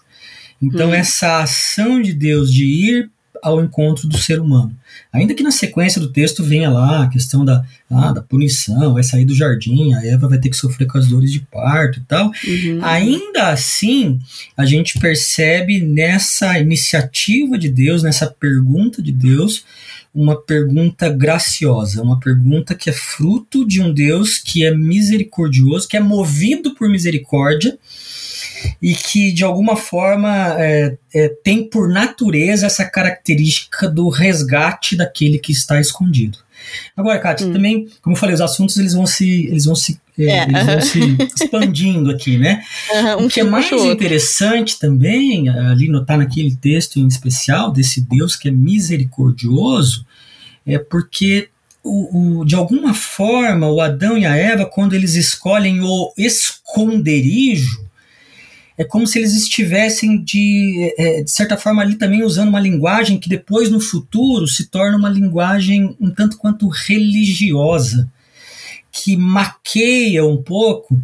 Então, hum. essa ação de Deus de ir ao encontro do ser humano. Ainda que na sequência do texto venha lá a questão da, ah, da punição, vai sair do jardim, a Eva vai ter que sofrer com as dores de parto e tal, uhum. ainda assim a gente percebe nessa iniciativa de Deus, nessa pergunta de Deus, uma pergunta graciosa, uma pergunta que é fruto de um Deus que é misericordioso, que é movido por misericórdia e que de alguma forma é, é, tem por natureza essa característica do resgate daquele que está escondido. Agora, Kátia, hum. também, como eu falei, os assuntos eles vão se, eles vão se, é, é. eles vão se expandindo aqui, né? Uhum, um o que é mais interessante também, ali notar naquele texto em especial desse Deus que é misericordioso, é porque o, o, de alguma forma o Adão e a Eva, quando eles escolhem o esconderijo, é como se eles estivessem de, é, de certa forma ali também usando uma linguagem que depois no futuro se torna uma linguagem um tanto quanto religiosa, que maqueia um pouco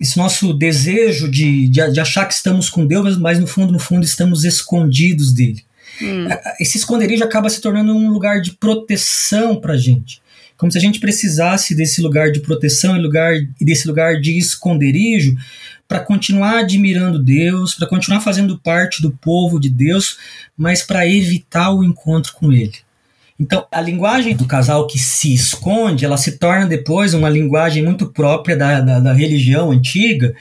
esse nosso desejo de, de, de achar que estamos com Deus, mas no fundo, no fundo, estamos escondidos dele. Hum. Esse esconderijo acaba se tornando um lugar de proteção para a gente como se a gente precisasse desse lugar de proteção e lugar, desse lugar de esconderijo para continuar admirando Deus, para continuar fazendo parte do povo de Deus, mas para evitar o encontro com Ele. Então, a linguagem do casal que se esconde, ela se torna depois uma linguagem muito própria da, da, da religião antiga,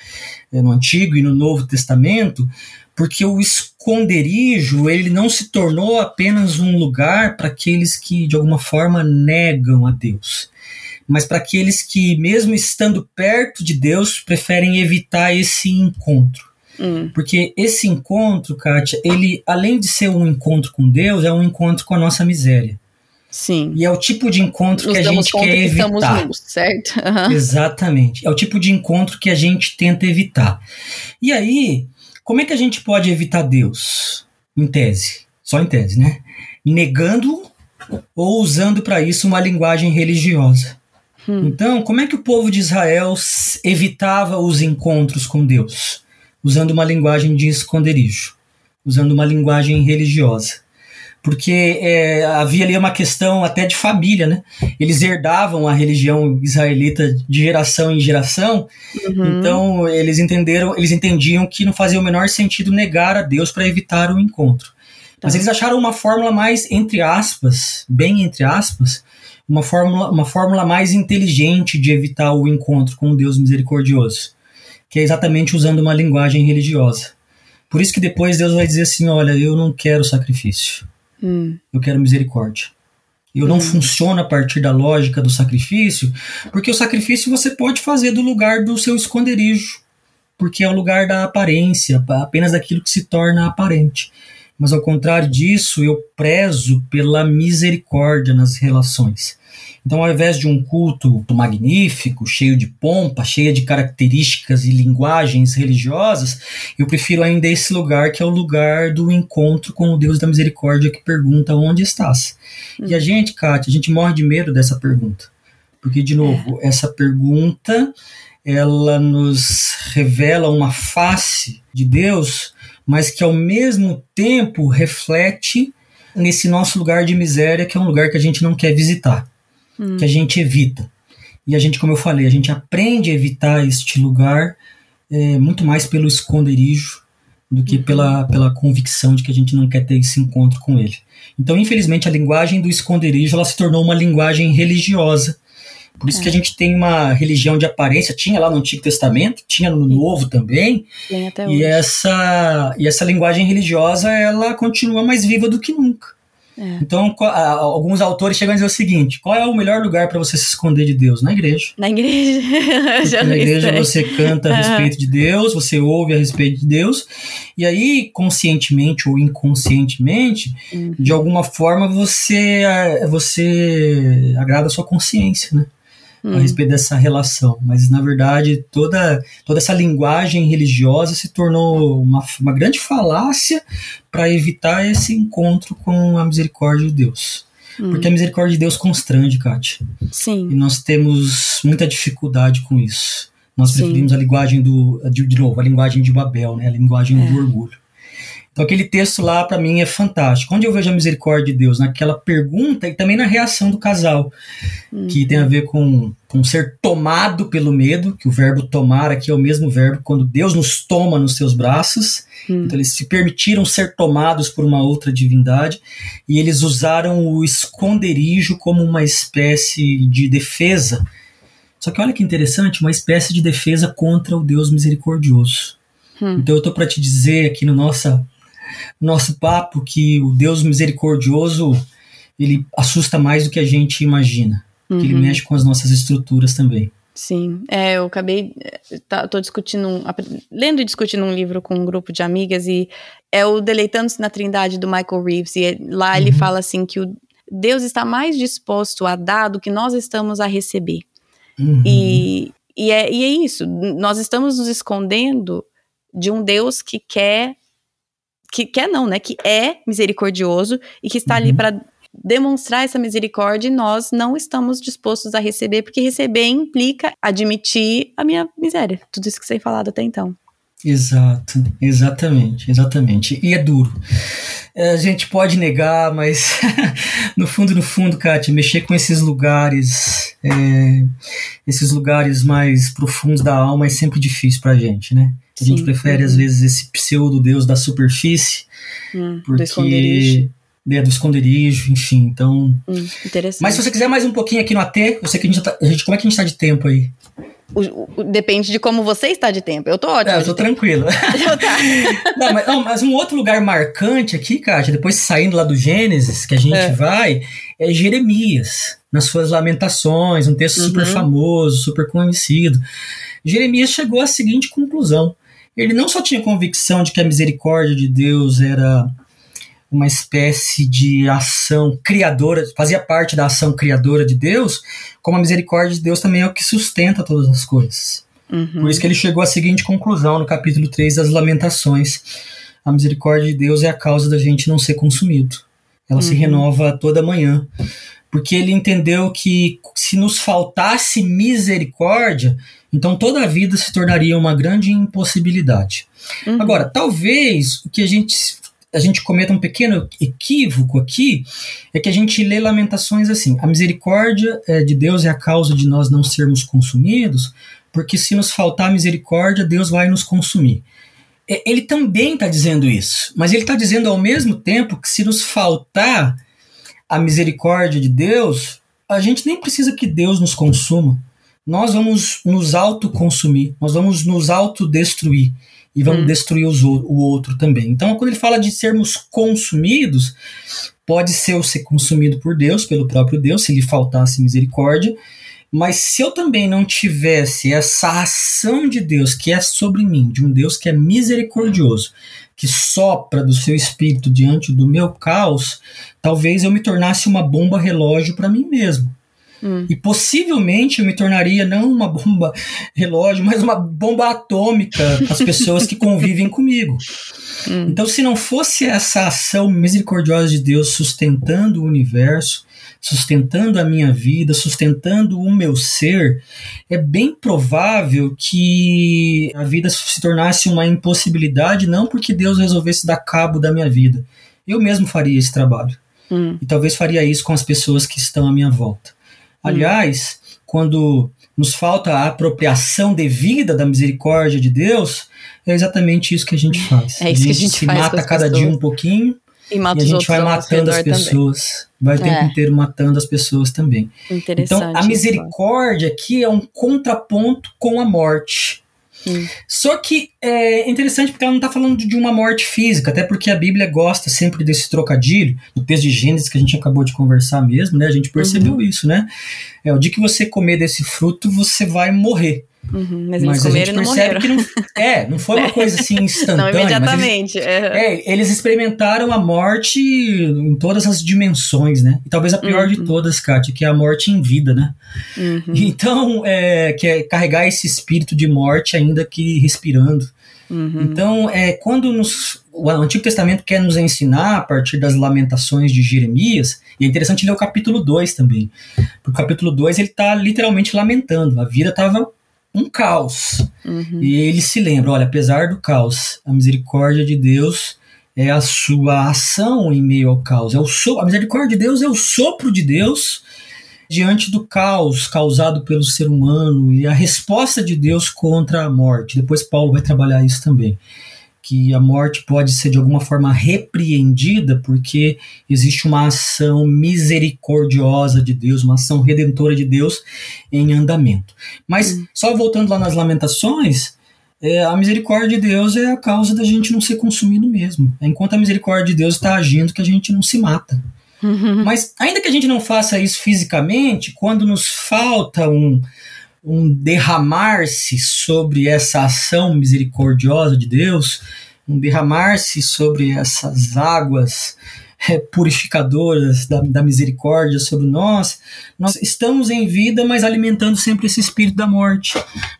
eh, no Antigo e no Novo Testamento, porque o esconderijo ele não se tornou apenas um lugar para aqueles que de alguma forma negam a Deus mas para aqueles que, mesmo estando perto de Deus, preferem evitar esse encontro. Hum. Porque esse encontro, Kátia, ele, além de ser um encontro com Deus, é um encontro com a nossa miséria. Sim. E é o tipo de encontro Nos que a gente quer que evitar. Nus, certo? Uhum. Exatamente. É o tipo de encontro que a gente tenta evitar. E aí, como é que a gente pode evitar Deus? Em tese. Só em tese, né? Negando ou usando para isso uma linguagem religiosa. Hum. Então, como é que o povo de Israel evitava os encontros com Deus? Usando uma linguagem de esconderijo, usando uma linguagem religiosa. Porque é, havia ali uma questão até de família, né? Eles herdavam a religião israelita de geração em geração, uhum. então eles entenderam, eles entendiam que não fazia o menor sentido negar a Deus para evitar o encontro. Mas tá. eles acharam uma fórmula mais, entre aspas, bem entre aspas, uma fórmula, uma fórmula mais inteligente de evitar o encontro com o Deus misericordioso, que é exatamente usando uma linguagem religiosa. Por isso que depois Deus vai dizer assim: olha, eu não quero sacrifício, hum. eu quero misericórdia. Eu hum. não funciono a partir da lógica do sacrifício, porque o sacrifício você pode fazer do lugar do seu esconderijo, porque é o lugar da aparência, apenas daquilo que se torna aparente mas ao contrário disso, eu prezo pela misericórdia nas relações. Então, ao invés de um culto magnífico, cheio de pompa, cheio de características e linguagens religiosas, eu prefiro ainda esse lugar que é o lugar do encontro com o Deus da misericórdia que pergunta onde estás. Hum. E a gente, Kátia, a gente morre de medo dessa pergunta. Porque, de novo, é. essa pergunta ela nos revela uma face de Deus mas que ao mesmo tempo reflete nesse nosso lugar de miséria, que é um lugar que a gente não quer visitar, hum. que a gente evita. E a gente, como eu falei, a gente aprende a evitar este lugar é, muito mais pelo esconderijo do que uhum. pela, pela convicção de que a gente não quer ter esse encontro com ele. Então, infelizmente, a linguagem do esconderijo ela se tornou uma linguagem religiosa por isso é. que a gente tem uma religião de aparência, tinha lá no Antigo Testamento, tinha no Novo também. Tem até hoje. E essa, e essa linguagem religiosa, ela continua mais viva do que nunca. É. Então, alguns autores chegam a dizer o seguinte: qual é o melhor lugar para você se esconder de Deus? Na igreja. Na igreja. na igreja você canta a respeito de Deus, você ouve a respeito de Deus, e aí, conscientemente ou inconscientemente, uhum. de alguma forma você, você agrada a sua consciência, né? Hum. a respeito dessa relação. Mas, na verdade, toda, toda essa linguagem religiosa se tornou uma, uma grande falácia para evitar esse encontro com a misericórdia de Deus. Hum. Porque a misericórdia de Deus constrange, Kátia. Sim. E nós temos muita dificuldade com isso. Nós Sim. preferimos a linguagem do. De, de novo, a linguagem de Babel, né? a linguagem é. do orgulho. Então, aquele texto lá, para mim, é fantástico. Onde eu vejo a misericórdia de Deus? Naquela pergunta e também na reação do casal, uhum. que tem a ver com, com ser tomado pelo medo, que o verbo tomar aqui é o mesmo verbo quando Deus nos toma nos seus braços. Uhum. Então, eles se permitiram ser tomados por uma outra divindade e eles usaram o esconderijo como uma espécie de defesa. Só que olha que interessante, uma espécie de defesa contra o Deus misericordioso. Hum. Então eu estou para te dizer aqui no nossa nosso papo que o Deus misericordioso ele assusta mais do que a gente imagina. Uhum. Que ele uhum. mexe com as nossas estruturas também. Sim, é, eu acabei, tá, tô discutindo, um, lendo e discutindo um livro com um grupo de amigas e é o Deleitando-se na Trindade do Michael Reeves e lá uhum. ele fala assim que o Deus está mais disposto a dar do que nós estamos a receber. Uhum. E, e, é, e é isso, nós estamos nos escondendo de um Deus que quer que quer não, né, que é misericordioso e que está uhum. ali para demonstrar essa misericórdia e nós não estamos dispostos a receber, porque receber implica admitir a minha miséria. Tudo isso que você tem falado até então. Exato, exatamente, exatamente. E é duro. É, a gente pode negar, mas no fundo, no fundo, Kátia, mexer com esses lugares, é, esses lugares mais profundos da alma é sempre difícil pra gente, né? A Sim, gente prefere, às vezes, esse pseudo-deus da superfície, hum, porque... Do esconderijo. É, do esconderijo, enfim, então... Hum, interessante. Mas se você quiser mais um pouquinho aqui no AT, eu sei que a gente, tá, a gente como é que a gente tá de tempo aí? O, o, depende de como você está de tempo. Eu tô ótimo. É, eu tô tranquilo. não, mas, não, mas, um outro lugar marcante aqui, Kátia, depois saindo lá do Gênesis, que a gente é. vai, é Jeremias, nas suas lamentações, um texto uhum. super famoso, super conhecido. Jeremias chegou à seguinte conclusão. Ele não só tinha convicção de que a misericórdia de Deus era uma espécie de ação criadora, fazia parte da ação criadora de Deus, como a misericórdia de Deus também é o que sustenta todas as coisas. Uhum. Por isso que ele chegou à seguinte conclusão no capítulo 3 das Lamentações: a misericórdia de Deus é a causa da gente não ser consumido. Ela uhum. se renova toda manhã. Porque ele entendeu que se nos faltasse misericórdia, então toda a vida se tornaria uma grande impossibilidade. Uhum. Agora, talvez o que a gente a gente cometa um pequeno equívoco aqui é que a gente lê lamentações assim: a misericórdia é, de Deus é a causa de nós não sermos consumidos, porque se nos faltar misericórdia, Deus vai nos consumir. Ele também está dizendo isso, mas ele está dizendo ao mesmo tempo que se nos faltar a misericórdia de Deus, a gente nem precisa que Deus nos consuma. Nós vamos nos autoconsumir, nós vamos nos autodestruir e vamos hum. destruir os, o outro também. Então, quando ele fala de sermos consumidos, pode ser o ser consumido por Deus, pelo próprio Deus, se lhe faltasse misericórdia, mas se eu também não tivesse essa ação de Deus que é sobre mim, de um Deus que é misericordioso, que sopra do seu espírito diante do meu caos, talvez eu me tornasse uma bomba relógio para mim mesmo. Hum. E possivelmente eu me tornaria não uma bomba relógio, mas uma bomba atômica para as pessoas que convivem comigo. Hum. Então, se não fosse essa ação misericordiosa de Deus sustentando o universo, sustentando a minha vida, sustentando o meu ser, é bem provável que a vida se tornasse uma impossibilidade, não porque Deus resolvesse dar cabo da minha vida. Eu mesmo faria esse trabalho. Hum. E talvez faria isso com as pessoas que estão à minha volta. Aliás, quando nos falta a apropriação devida da misericórdia de Deus, é exatamente isso que a gente faz. É isso a gente, que a gente se mata cada pessoas. dia um pouquinho e, e a gente vai matando as pessoas. Também. Vai o tempo é. inteiro matando as pessoas também. Então, a misericórdia aqui é um contraponto com a morte. Só que é interessante porque ela não está falando de uma morte física, até porque a Bíblia gosta sempre desse trocadilho, no texto de Gênesis que a gente acabou de conversar mesmo, né? A gente percebeu uhum. isso, né? É, o dia que você comer desse fruto, você vai morrer. Uhum, mas, mas a gente percebe que não, é, não foi uma coisa assim instantânea. não imediatamente. Eles, é, eles experimentaram a morte em todas as dimensões, né? E talvez a pior uhum. de todas, Kátia, que é a morte em vida, né? Uhum. Então, é, que é carregar esse espírito de morte ainda que respirando. Uhum. Então, é, quando nos, o Antigo Testamento quer nos ensinar a partir das lamentações de Jeremias, e é interessante ler o capítulo 2 também. Porque o capítulo 2 ele está literalmente lamentando. A vida estava um caos. Uhum. E ele se lembra: olha, apesar do caos, a misericórdia de Deus é a sua ação em meio ao caos. É o so a misericórdia de Deus é o sopro de Deus diante do caos causado pelo ser humano e a resposta de Deus contra a morte. Depois Paulo vai trabalhar isso também. Que a morte pode ser de alguma forma repreendida porque existe uma ação misericordiosa de Deus, uma ação redentora de Deus em andamento. Mas, hum. só voltando lá nas Lamentações, é, a misericórdia de Deus é a causa da gente não ser consumido mesmo. Enquanto a misericórdia de Deus está agindo, que a gente não se mata. Mas ainda que a gente não faça isso fisicamente, quando nos falta um, um derramar-se sobre essa ação misericordiosa de Deus, um derramar-se sobre essas águas é, purificadoras da, da, misericórdia sobre nós, nós estamos em vida, mas alimentando sempre esse espírito da morte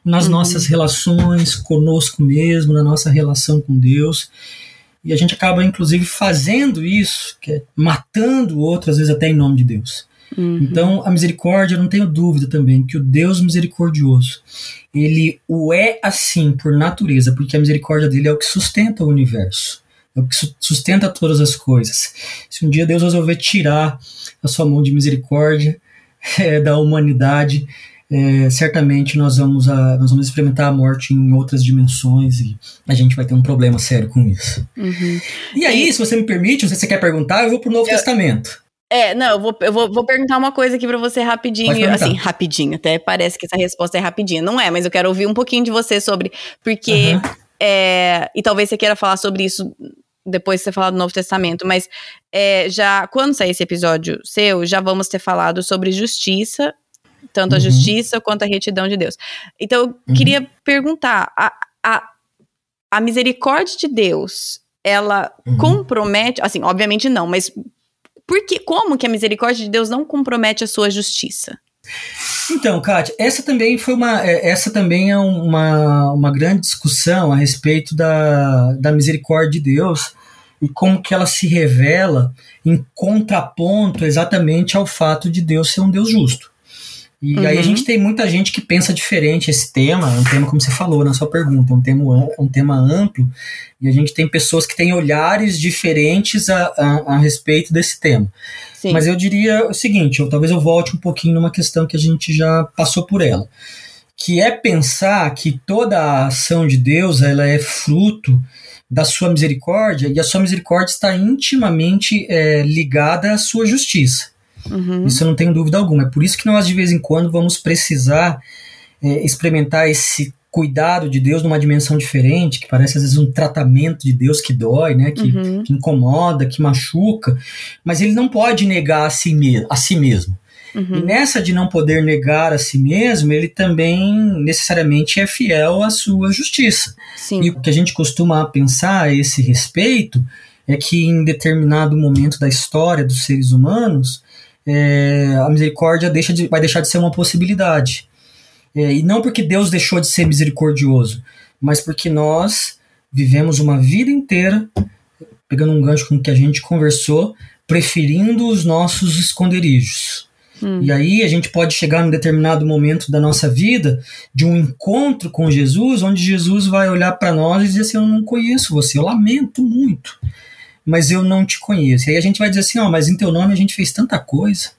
nas uhum. nossas relações conosco mesmo, na nossa relação com Deus. E a gente acaba, inclusive, fazendo isso, que é matando o outro, às vezes até em nome de Deus. Uhum. Então, a misericórdia, eu não tenho dúvida também que o Deus misericordioso, ele o é assim por natureza, porque a misericórdia dele é o que sustenta o universo, é o que sustenta todas as coisas. Se um dia Deus resolver tirar a sua mão de misericórdia é, da humanidade, é, certamente nós vamos, a, nós vamos experimentar a morte em outras dimensões e a gente vai ter um problema sério com isso. Uhum. E aí, e... se você me permite, se você quer perguntar, eu vou pro Novo eu... Testamento. É, não, eu vou, eu vou, vou perguntar uma coisa aqui para você rapidinho. Assim, rapidinho, até parece que essa resposta é rapidinha. Não é, mas eu quero ouvir um pouquinho de você sobre. Porque. Uhum. É, e talvez você queira falar sobre isso depois de você falar do Novo Testamento, mas é, já quando sair esse episódio seu, já vamos ter falado sobre justiça tanto uhum. a justiça quanto a retidão de Deus. Então, eu uhum. queria perguntar: a, a, a, misericórdia de Deus, ela uhum. compromete, assim, obviamente não, mas por que, como que a misericórdia de Deus não compromete a sua justiça? Então, Kátia, essa também foi uma, é, essa também é uma, uma grande discussão a respeito da, da misericórdia de Deus e como que ela se revela em contraponto exatamente ao fato de Deus ser um Deus justo. E uhum. aí a gente tem muita gente que pensa diferente esse tema, é um tema como você falou na sua pergunta, é um tema, um tema amplo, e a gente tem pessoas que têm olhares diferentes a, a, a respeito desse tema. Sim. Mas eu diria o seguinte, eu, talvez eu volte um pouquinho numa questão que a gente já passou por ela, que é pensar que toda a ação de Deus ela é fruto da sua misericórdia, e a sua misericórdia está intimamente é, ligada à sua justiça. Uhum. Isso eu não tenho dúvida alguma. É por isso que nós, de vez em quando, vamos precisar é, experimentar esse cuidado de Deus numa dimensão diferente, que parece às vezes um tratamento de Deus que dói, né, que, uhum. que incomoda, que machuca, mas ele não pode negar a si, me a si mesmo. Uhum. E nessa de não poder negar a si mesmo, ele também necessariamente é fiel à sua justiça. Sim. E o que a gente costuma pensar a esse respeito é que em determinado momento da história dos seres humanos, é, a misericórdia deixa de, vai deixar de ser uma possibilidade. É, e não porque Deus deixou de ser misericordioso, mas porque nós vivemos uma vida inteira, pegando um gancho com o que a gente conversou, preferindo os nossos esconderijos. Hum. E aí a gente pode chegar num determinado momento da nossa vida de um encontro com Jesus, onde Jesus vai olhar para nós e dizer assim: Eu não conheço você, eu lamento muito mas eu não te conheço. E aí a gente vai dizer assim, ó, oh, mas em teu nome a gente fez tanta coisa.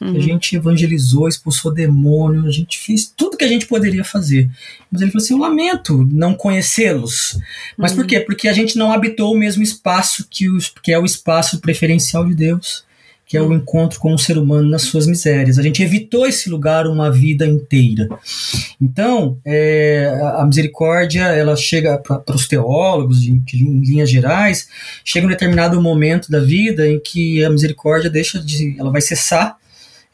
Uhum. A gente evangelizou, expulsou demônio, a gente fez tudo que a gente poderia fazer. Mas ele falou assim, eu lamento não conhecê-los. Mas uhum. por quê? Porque a gente não habitou o mesmo espaço que, os, que é o espaço preferencial de Deus que é o encontro com o ser humano nas suas misérias. A gente evitou esse lugar uma vida inteira. Então, é, a misericórdia, ela chega para os teólogos, em, em, linhas gerais, chega um determinado momento da vida em que a misericórdia deixa de, ela vai cessar,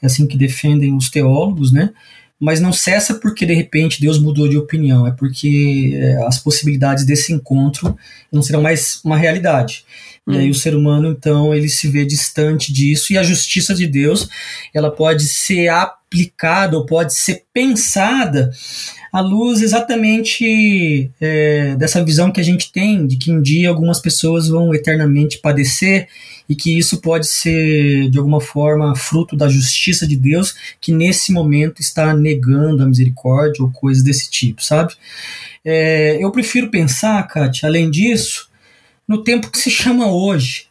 é assim que defendem os teólogos, né? Mas não cessa porque de repente Deus mudou de opinião, é porque é, as possibilidades desse encontro não serão mais uma realidade. Hum. E aí o ser humano, então, ele se vê distante disso e a justiça de Deus, ela pode ser aplicada ou pode ser pensada à luz exatamente é, dessa visão que a gente tem de que um dia algumas pessoas vão eternamente padecer e que isso pode ser de alguma forma fruto da justiça de Deus que nesse momento está negando a misericórdia ou coisas desse tipo, sabe? É, eu prefiro pensar, Kátia, além disso, no tempo que se chama hoje.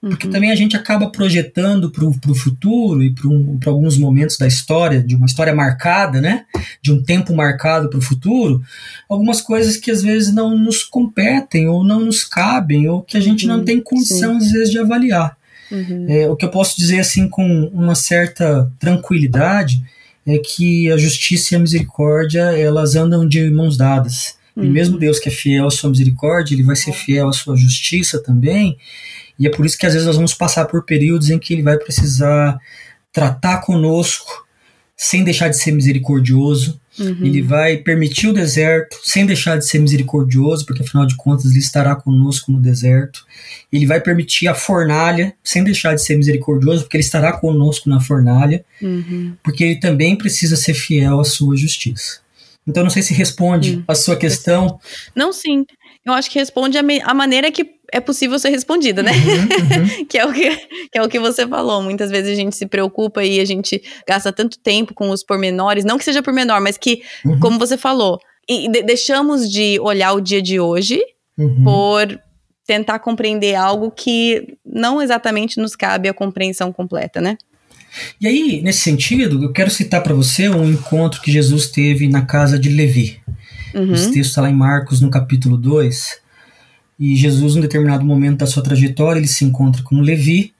Porque uhum. também a gente acaba projetando para o futuro e para um, alguns momentos da história, de uma história marcada, né? De um tempo marcado para o futuro, algumas coisas que às vezes não nos competem ou não nos cabem ou que a gente uhum. não tem condição, Sim. às vezes, de avaliar. Uhum. É, o que eu posso dizer assim com uma certa tranquilidade é que a justiça e a misericórdia elas andam de mãos dadas. Uhum. E mesmo Deus que é fiel à sua misericórdia, ele vai ser fiel à sua justiça também. E é por isso que às vezes nós vamos passar por períodos em que ele vai precisar tratar conosco sem deixar de ser misericordioso. Uhum. Ele vai permitir o deserto sem deixar de ser misericordioso, porque afinal de contas ele estará conosco no deserto. Ele vai permitir a fornalha sem deixar de ser misericordioso, porque ele estará conosco na fornalha, uhum. porque ele também precisa ser fiel à sua justiça. Então não sei se responde uhum. a sua questão. Não, sim. Eu acho que responde a, a maneira que é possível ser respondida, né? Uhum, uhum. que, é o que, que é o que você falou. Muitas vezes a gente se preocupa e a gente gasta tanto tempo com os pormenores, não que seja pormenor, mas que, uhum. como você falou, de, deixamos de olhar o dia de hoje uhum. por tentar compreender algo que não exatamente nos cabe a compreensão completa, né? E aí, nesse sentido, eu quero citar para você um encontro que Jesus teve na casa de Levi. Uhum. Esse texto está lá em Marcos, no capítulo 2. E Jesus, em determinado momento da sua trajetória, ele se encontra com Levi,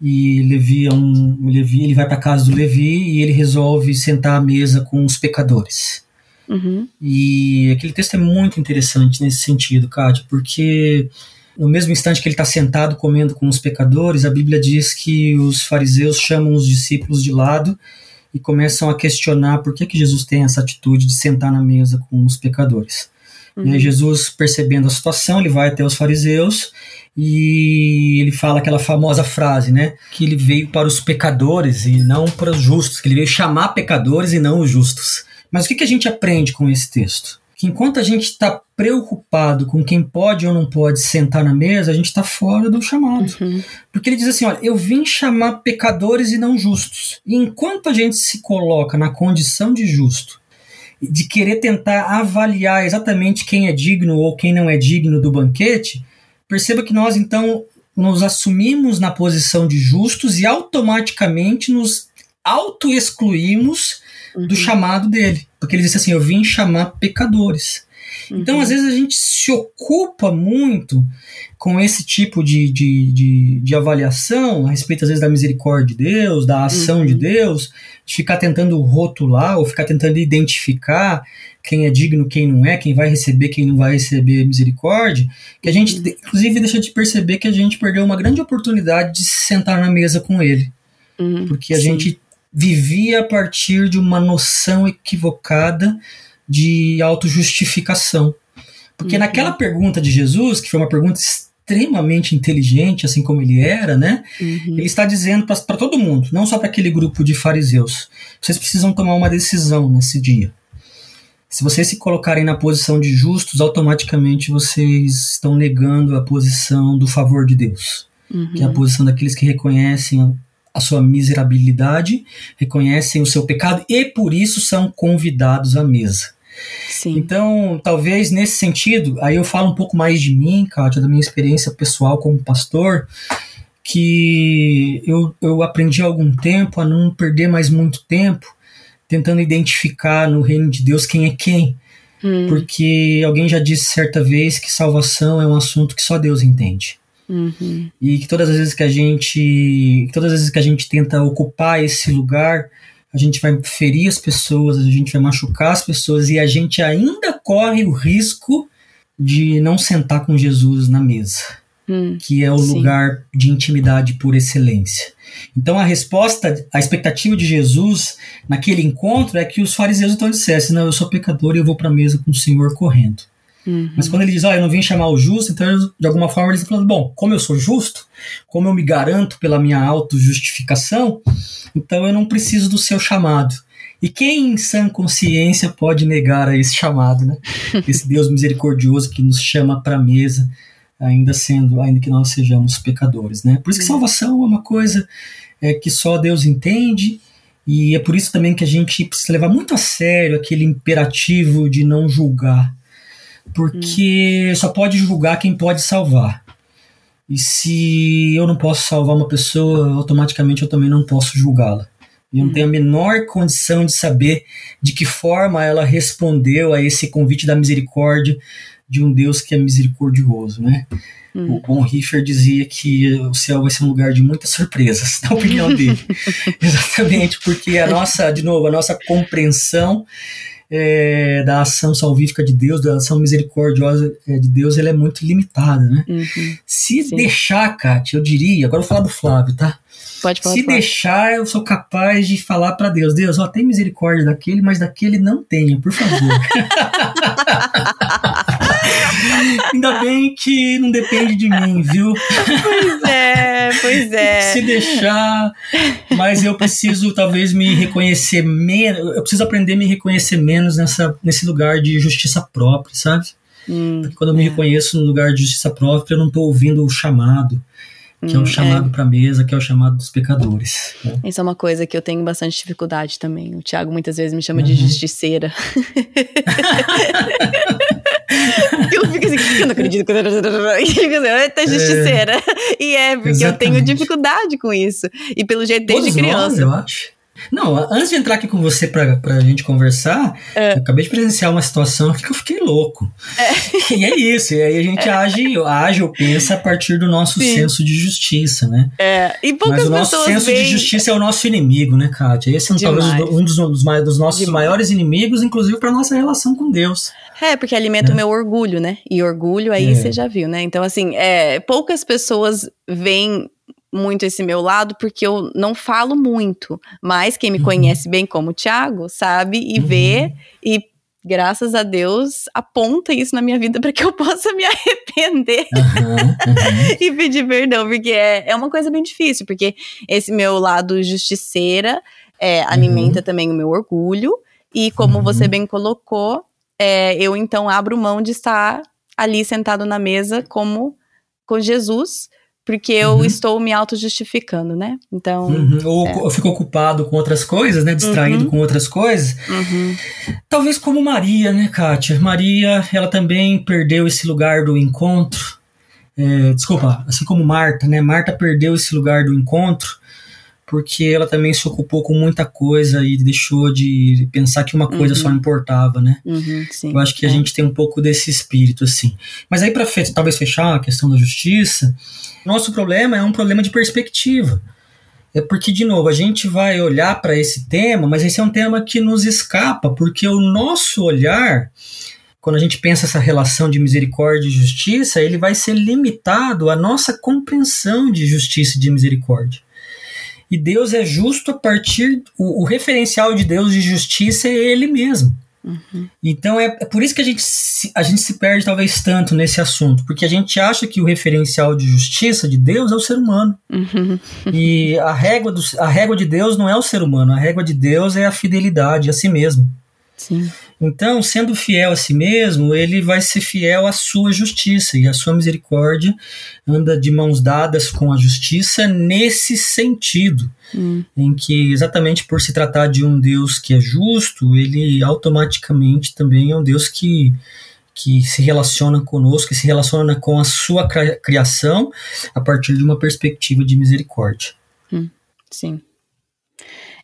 e Levi é um Levi, ele vai para a casa do Levi e ele resolve sentar à mesa com os pecadores. Uhum. E aquele texto é muito interessante nesse sentido, Kátia, porque no mesmo instante que ele está sentado comendo com os pecadores, a Bíblia diz que os fariseus chamam os discípulos de lado e começam a questionar por que, que Jesus tem essa atitude de sentar na mesa com os pecadores. Uhum. E aí Jesus, percebendo a situação, ele vai até os fariseus e ele fala aquela famosa frase, né? Que ele veio para os pecadores e não para os justos, que ele veio chamar pecadores e não os justos. Mas o que, que a gente aprende com esse texto? Que enquanto a gente está preocupado com quem pode ou não pode sentar na mesa, a gente está fora do chamado. Uhum. Porque ele diz assim: olha, eu vim chamar pecadores e não justos. E enquanto a gente se coloca na condição de justo, de querer tentar avaliar exatamente quem é digno ou quem não é digno do banquete, perceba que nós então nos assumimos na posição de justos e automaticamente nos auto-excluímos uhum. do chamado dele. Porque ele disse assim: Eu vim chamar pecadores. Então, uhum. às vezes, a gente se ocupa muito com esse tipo de, de, de, de, avaliação a respeito, às vezes, da misericórdia de Deus, da ação uhum. de Deus, de ficar tentando rotular ou ficar tentando identificar quem é digno, quem não é, quem vai receber, quem não vai receber misericórdia, que a gente, uhum. inclusive, deixa de perceber que a gente perdeu uma grande oportunidade de se sentar na mesa com ele. Uhum. Porque a Sim. gente vivia a partir de uma noção equivocada de autojustificação. Porque uhum. naquela pergunta de Jesus, que foi uma pergunta extremamente inteligente, assim como ele era, né? Uhum. Ele está dizendo para todo mundo, não só para aquele grupo de fariseus. Vocês precisam tomar uma decisão nesse dia. Se vocês se colocarem na posição de justos, automaticamente vocês estão negando a posição do favor de Deus, uhum. que é a posição daqueles que reconhecem a sua miserabilidade, reconhecem o seu pecado e por isso são convidados à mesa. Sim. Então, talvez nesse sentido, aí eu falo um pouco mais de mim, Kátia, da minha experiência pessoal como pastor, que eu, eu aprendi há algum tempo a não perder mais muito tempo tentando identificar no reino de Deus quem é quem. Hum. Porque alguém já disse certa vez que salvação é um assunto que só Deus entende. Uhum. E que todas as vezes que a gente. Todas as vezes que a gente tenta ocupar esse lugar, a gente vai ferir as pessoas, a gente vai machucar as pessoas e a gente ainda corre o risco de não sentar com Jesus na mesa, hum, que é o sim. lugar de intimidade por excelência. Então a resposta, a expectativa de Jesus naquele encontro é que os fariseus então dissessem: Não, eu sou pecador e eu vou para a mesa com o Senhor correndo. Uhum. Mas quando ele diz, ah, eu não vim chamar o justo, então de alguma forma eles estão falando, bom, como eu sou justo, como eu me garanto pela minha auto-justificação, então eu não preciso do seu chamado. E quem em sã consciência pode negar a esse chamado, né? Esse Deus misericordioso que nos chama para a mesa, ainda sendo, ainda que nós sejamos pecadores, né? Por isso que salvação é uma coisa é, que só Deus entende, e é por isso também que a gente precisa levar muito a sério aquele imperativo de não julgar porque hum. só pode julgar quem pode salvar. E se eu não posso salvar uma pessoa, automaticamente eu também não posso julgá-la. Eu não tenho a menor condição de saber de que forma ela respondeu a esse convite da misericórdia de um Deus que é misericordioso, né? Hum. O Bonhoeffer dizia que o céu vai ser um lugar de muitas surpresas, na opinião dele. Exatamente, porque a nossa, de novo, a nossa compreensão é, da ação salvífica de Deus, da ação misericordiosa é, de Deus, ela é muito limitada, né? Uhum. Se Sim. deixar, Kátia, eu diria, agora eu vou falar do Flávio, tá? Pode falar. Se deixar, eu sou capaz de falar para Deus: Deus, ó, tem misericórdia daquele, mas daquele não tenha, por favor. Ainda bem que não depende de mim, viu? Pois é, pois é. Se deixar, mas eu preciso talvez me reconhecer menos, eu preciso aprender a me reconhecer menos nessa, nesse lugar de justiça própria, sabe? Hum, Porque quando eu me é. reconheço no lugar de justiça própria, eu não estou ouvindo o chamado que hum, é o chamado é. para mesa, que é o chamado dos pecadores. Né? Isso é uma coisa que eu tenho bastante dificuldade também. O Tiago muitas vezes me chama uhum. de justiceira. eu fico assim, eu não acredito que eu tô justiceira. É, e é, porque exatamente. eu tenho dificuldade com isso. E pelo jeito desde Todos criança. Nós, eu acho. Não, antes de entrar aqui com você pra, pra gente conversar, é. eu acabei de presenciar uma situação que eu fiquei louco. É. E é isso, e aí a gente é. age, age ou pensa a partir do nosso Sim. senso de justiça, né? É, e poucas Mas o nosso senso de justiça é o nosso inimigo, né, Kátia? Esse é talvez um dos, dos, dos nossos Demais. maiores inimigos, inclusive para nossa relação com Deus. É, porque alimenta o né? meu orgulho, né? E orgulho aí é. você já viu, né? Então, assim, é, poucas pessoas veem muito esse meu lado, porque eu não falo muito. Mas quem me uhum. conhece bem como o Thiago sabe e uhum. vê, e graças a Deus aponta isso na minha vida para que eu possa me arrepender uhum. e pedir perdão, porque é, é uma coisa bem difícil, porque esse meu lado justiceira é, alimenta uhum. também o meu orgulho, e como uhum. você bem colocou, é, eu então abro mão de estar ali sentado na mesa como com Jesus porque eu uhum. estou me auto-justificando, né? Então. Uhum. Ou é. eu fico ocupado com outras coisas, né? Distraído uhum. com outras coisas. Uhum. Talvez como Maria, né, Kátia? Maria, ela também perdeu esse lugar do encontro. É, desculpa, assim como Marta, né? Marta perdeu esse lugar do encontro porque ela também se ocupou com muita coisa e deixou de pensar que uma coisa uhum. só importava, né? Uhum, sim, Eu acho que é. a gente tem um pouco desse espírito, assim. Mas aí, para talvez fechar a questão da justiça, nosso problema é um problema de perspectiva. É porque, de novo, a gente vai olhar para esse tema, mas esse é um tema que nos escapa, porque o nosso olhar, quando a gente pensa essa relação de misericórdia e justiça, ele vai ser limitado à nossa compreensão de justiça e de misericórdia. E Deus é justo a partir. O, o referencial de Deus de justiça é Ele mesmo. Uhum. Então é, é, por isso que a gente, se, a gente se perde talvez tanto nesse assunto, porque a gente acha que o referencial de justiça de Deus é o ser humano. Uhum. E a régua, do, a régua de Deus não é o ser humano, a régua de Deus é a fidelidade a si mesmo. Sim. Então, sendo fiel a si mesmo, ele vai ser fiel à sua justiça, e a sua misericórdia anda de mãos dadas com a justiça nesse sentido, hum. em que, exatamente por se tratar de um Deus que é justo, ele automaticamente também é um Deus que, que se relaciona conosco, que se relaciona com a sua criação a partir de uma perspectiva de misericórdia. Hum. Sim.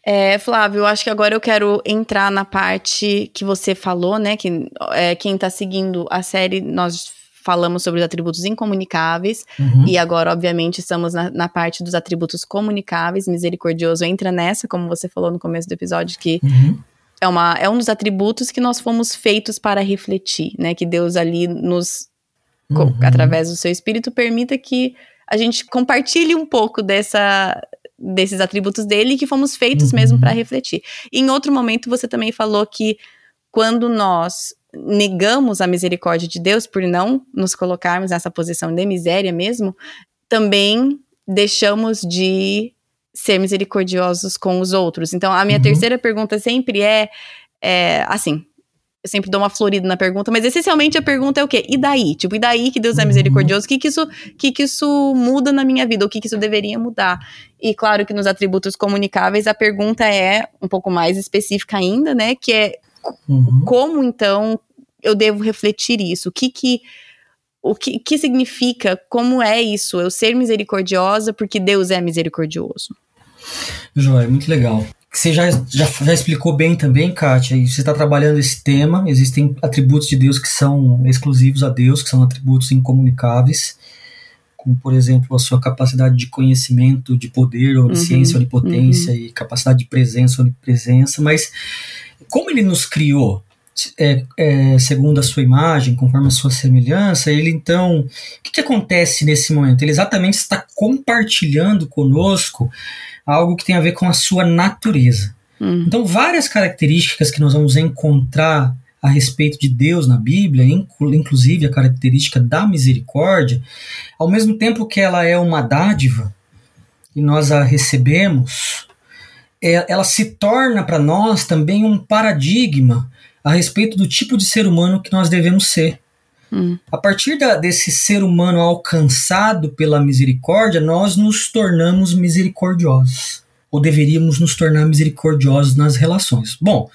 É, Flávio, eu acho que agora eu quero entrar na parte que você falou, né? Que é, quem está seguindo a série, nós falamos sobre os atributos incomunicáveis, uhum. e agora, obviamente, estamos na, na, parte dos atributos comunicáveis. Misericordioso entra nessa, como você falou no começo do episódio, que uhum. é, uma, é um dos atributos que nós fomos feitos para refletir, né? Que Deus ali nos, uhum. através do seu espírito, permita que a gente compartilhe um pouco dessa, desses atributos dele que fomos feitos uhum. mesmo para refletir. E em outro momento você também falou que quando nós negamos a misericórdia de Deus por não nos colocarmos nessa posição de miséria mesmo, também deixamos de ser misericordiosos com os outros. Então, a minha uhum. terceira pergunta sempre é, é assim, eu sempre dou uma florida na pergunta, mas essencialmente a pergunta é o quê? E daí? Tipo, e daí que Deus é misericordioso? O que que isso, que que isso muda na minha vida? O que que isso deveria mudar? E claro que nos atributos comunicáveis a pergunta é um pouco mais específica ainda, né? Que é uhum. como então eu devo refletir isso? O que que o que, que significa, como é isso, eu ser misericordiosa porque Deus é misericordioso. Joia, muito legal. Você já, já, já explicou bem também, Kátia, e você está trabalhando esse tema. Existem atributos de Deus que são exclusivos a Deus, que são atributos incomunicáveis, como, por exemplo, a sua capacidade de conhecimento, de poder, onisciência, uhum, onipotência uhum. e capacidade de presença, onipresença. Mas como ele nos criou? É, é, segundo a sua imagem, conforme a sua semelhança, ele então, o que, que acontece nesse momento? Ele exatamente está compartilhando conosco algo que tem a ver com a sua natureza. Hum. Então, várias características que nós vamos encontrar a respeito de Deus na Bíblia, inclusive a característica da misericórdia, ao mesmo tempo que ela é uma dádiva e nós a recebemos, é, ela se torna para nós também um paradigma a respeito do tipo de ser humano que nós devemos ser. Hum. A partir da, desse ser humano alcançado pela misericórdia, nós nos tornamos misericordiosos. Ou deveríamos nos tornar misericordiosos nas relações. Bom,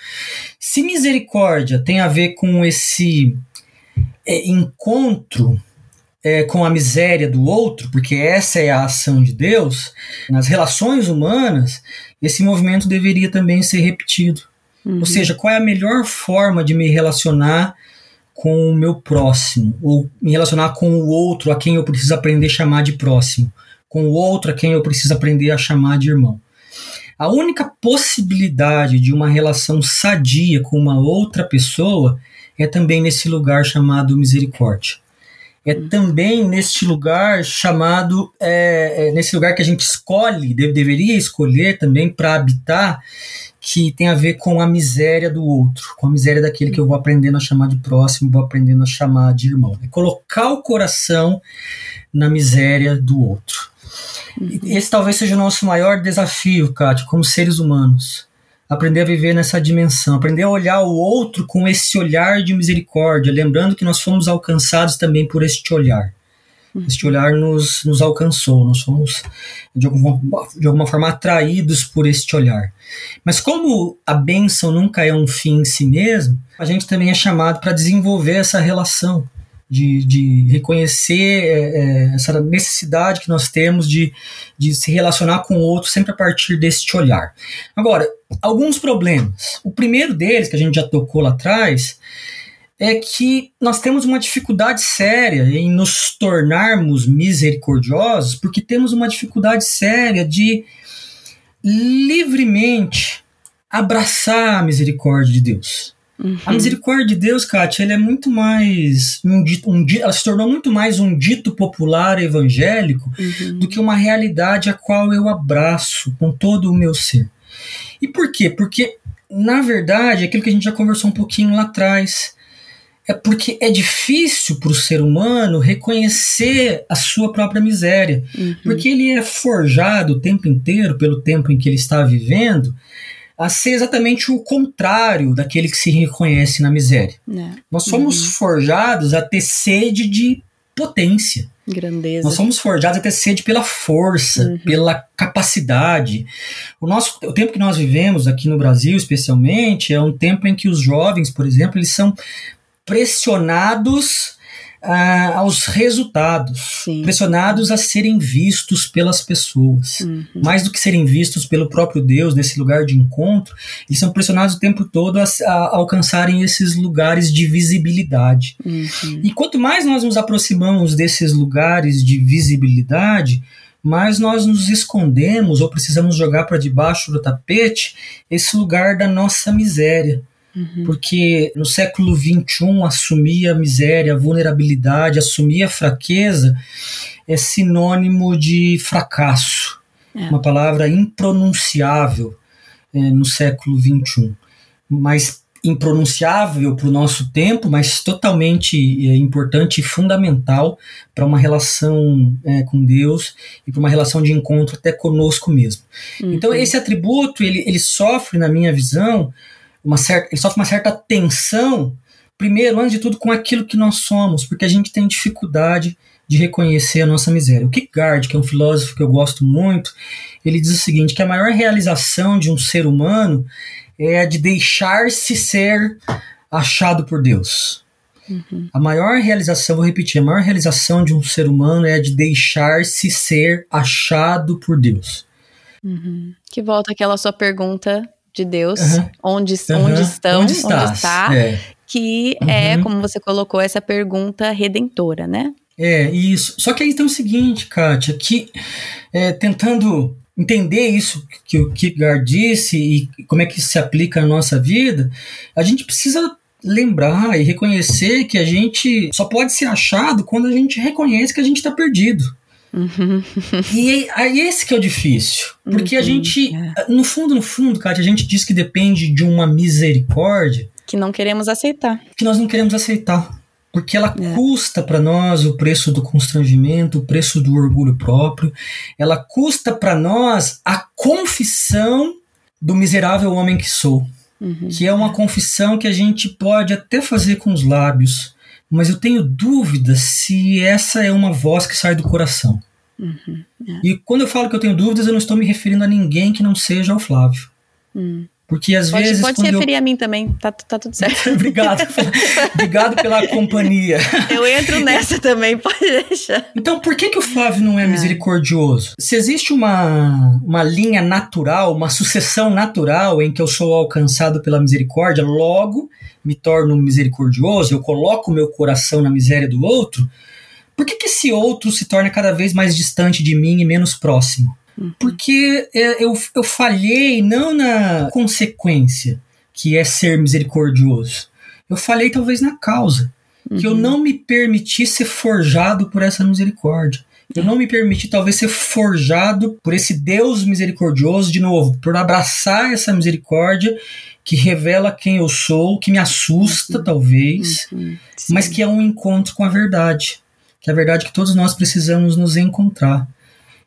se misericórdia tem a ver com esse é, encontro é, com a miséria do outro, porque essa é a ação de Deus, nas relações humanas, esse movimento deveria também ser repetido. Uhum. Ou seja, qual é a melhor forma de me relacionar com o meu próximo, ou me relacionar com o outro a quem eu preciso aprender a chamar de próximo, com o outro a quem eu preciso aprender a chamar de irmão. A única possibilidade de uma relação sadia com uma outra pessoa é também nesse lugar chamado misericórdia. É uhum. também neste lugar chamado, é, é, nesse lugar que a gente escolhe, deve, deveria escolher também para habitar, que tem a ver com a miséria do outro, com a miséria daquele que eu vou aprendendo a chamar de próximo, vou aprendendo a chamar de irmão. É colocar o coração na miséria do outro. Esse talvez seja o nosso maior desafio, Kátia, como seres humanos. Aprender a viver nessa dimensão, aprender a olhar o outro com esse olhar de misericórdia, lembrando que nós fomos alcançados também por este olhar. Este olhar nos, nos alcançou, nós fomos de alguma, de alguma forma atraídos por este olhar. Mas como a bênção nunca é um fim em si mesmo, a gente também é chamado para desenvolver essa relação, de, de reconhecer é, é, essa necessidade que nós temos de, de se relacionar com o outro sempre a partir deste olhar. Agora, alguns problemas. O primeiro deles, que a gente já tocou lá atrás, é que nós temos uma dificuldade séria em nos tornarmos misericordiosos, porque temos uma dificuldade séria de livremente abraçar a misericórdia de Deus. Uhum. A misericórdia de Deus, Kátia, ele é muito mais. Um dito, um, ela se tornou muito mais um dito popular evangélico uhum. do que uma realidade a qual eu abraço com todo o meu ser. E por quê? Porque, na verdade, aquilo que a gente já conversou um pouquinho lá atrás, é porque é difícil para o ser humano reconhecer a sua própria miséria, uhum. porque ele é forjado o tempo inteiro, pelo tempo em que ele está vivendo, a ser exatamente o contrário daquele que se reconhece na miséria. É. Nós somos uhum. forjados a ter sede de potência. Grandeza. Nós somos forjados a ter sede pela força, uhum. pela capacidade. O nosso o tempo que nós vivemos aqui no Brasil, especialmente, é um tempo em que os jovens, por exemplo, eles são pressionados uh, aos resultados, Sim. pressionados a serem vistos pelas pessoas. Uhum. Mais do que serem vistos pelo próprio Deus nesse lugar de encontro, eles são pressionados o tempo todo a, a alcançarem esses lugares de visibilidade. Uhum. E quanto mais nós nos aproximamos desses lugares de visibilidade, mais nós nos escondemos ou precisamos jogar para debaixo do tapete esse lugar da nossa miséria. Uhum. Porque no século XXI, assumir a miséria, a vulnerabilidade, assumir a fraqueza é sinônimo de fracasso. É. Uma palavra impronunciável é, no século XXI. Mas impronunciável para o nosso tempo, mas totalmente é, importante e fundamental para uma relação é, com Deus e para uma relação de encontro até conosco mesmo. Uhum. Então esse atributo ele, ele sofre, na minha visão, uma certa, ele sofre uma certa tensão, primeiro, antes de tudo, com aquilo que nós somos, porque a gente tem dificuldade de reconhecer a nossa miséria. O Kierkegaard, que é um filósofo que eu gosto muito, ele diz o seguinte, que a maior realização de um ser humano é a de deixar-se ser achado por Deus. Uhum. A maior realização, vou repetir, a maior realização de um ser humano é a de deixar-se ser achado por Deus. Uhum. Que volta aquela sua pergunta de Deus, uhum. onde, onde estão, onde, onde está, é. que é, uhum. como você colocou, essa pergunta redentora, né? É, isso. Só que aí tem o seguinte, Kátia, que é, tentando entender isso que o Kierkegaard disse e como é que isso se aplica na nossa vida, a gente precisa lembrar e reconhecer que a gente só pode ser achado quando a gente reconhece que a gente está perdido. Uhum. E aí esse que é o difícil. Porque uhum, a gente, é. no fundo, no fundo, cara, a gente diz que depende de uma misericórdia. Que não queremos aceitar. Que nós não queremos aceitar. Porque ela é. custa para nós o preço do constrangimento, o preço do orgulho próprio. Ela custa para nós a confissão do miserável homem que sou. Uhum. Que é uma confissão que a gente pode até fazer com os lábios, mas eu tenho dúvidas se essa é uma voz que sai do coração. Uhum, é. E quando eu falo que eu tenho dúvidas, eu não estou me referindo a ninguém que não seja o Flávio. Uhum. Porque às pode, vezes. Pode se referir eu... a mim também, tá, tá tudo certo. Obrigado. Obrigado pela companhia. Eu entro nessa também, pode deixar. Então, por que, que o Flávio não é, é, misericordioso? Se existe uma, uma linha natural, uma sucessão natural em que eu sou alcançado pela misericórdia, logo me torno misericordioso, eu coloco o meu coração na miséria do outro, por que, que esse outro se torna cada vez mais distante de mim e menos próximo? Uhum. Porque é, eu, eu falhei não na consequência, que é ser misericordioso. Eu falhei talvez na causa. Uhum. Que eu uhum. não me permiti ser forjado por essa misericórdia. Eu não me permiti, talvez, ser forjado por esse Deus misericordioso, de novo, por abraçar essa misericórdia que revela quem eu sou, que me assusta, uhum. talvez, uhum. mas que é um encontro com a verdade. Que é a verdade que todos nós precisamos nos encontrar.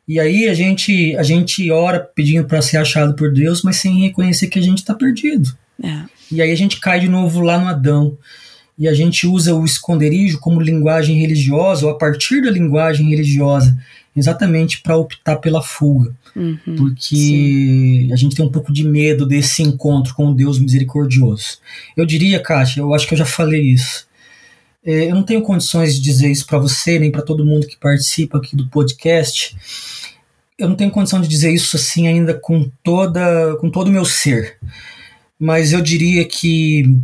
E aí a gente, a gente ora pedindo para ser achado por Deus, mas sem reconhecer que a gente está perdido. É. E aí a gente cai de novo lá no Adão. E a gente usa o esconderijo como linguagem religiosa, ou a partir da linguagem religiosa, exatamente para optar pela fuga. Uhum, porque sim. a gente tem um pouco de medo desse encontro com o Deus misericordioso. Eu diria, Kátia, eu acho que eu já falei isso. É, eu não tenho condições de dizer isso para você, nem para todo mundo que participa aqui do podcast. Eu não tenho condição de dizer isso assim ainda com toda com todo o meu ser. Mas eu diria que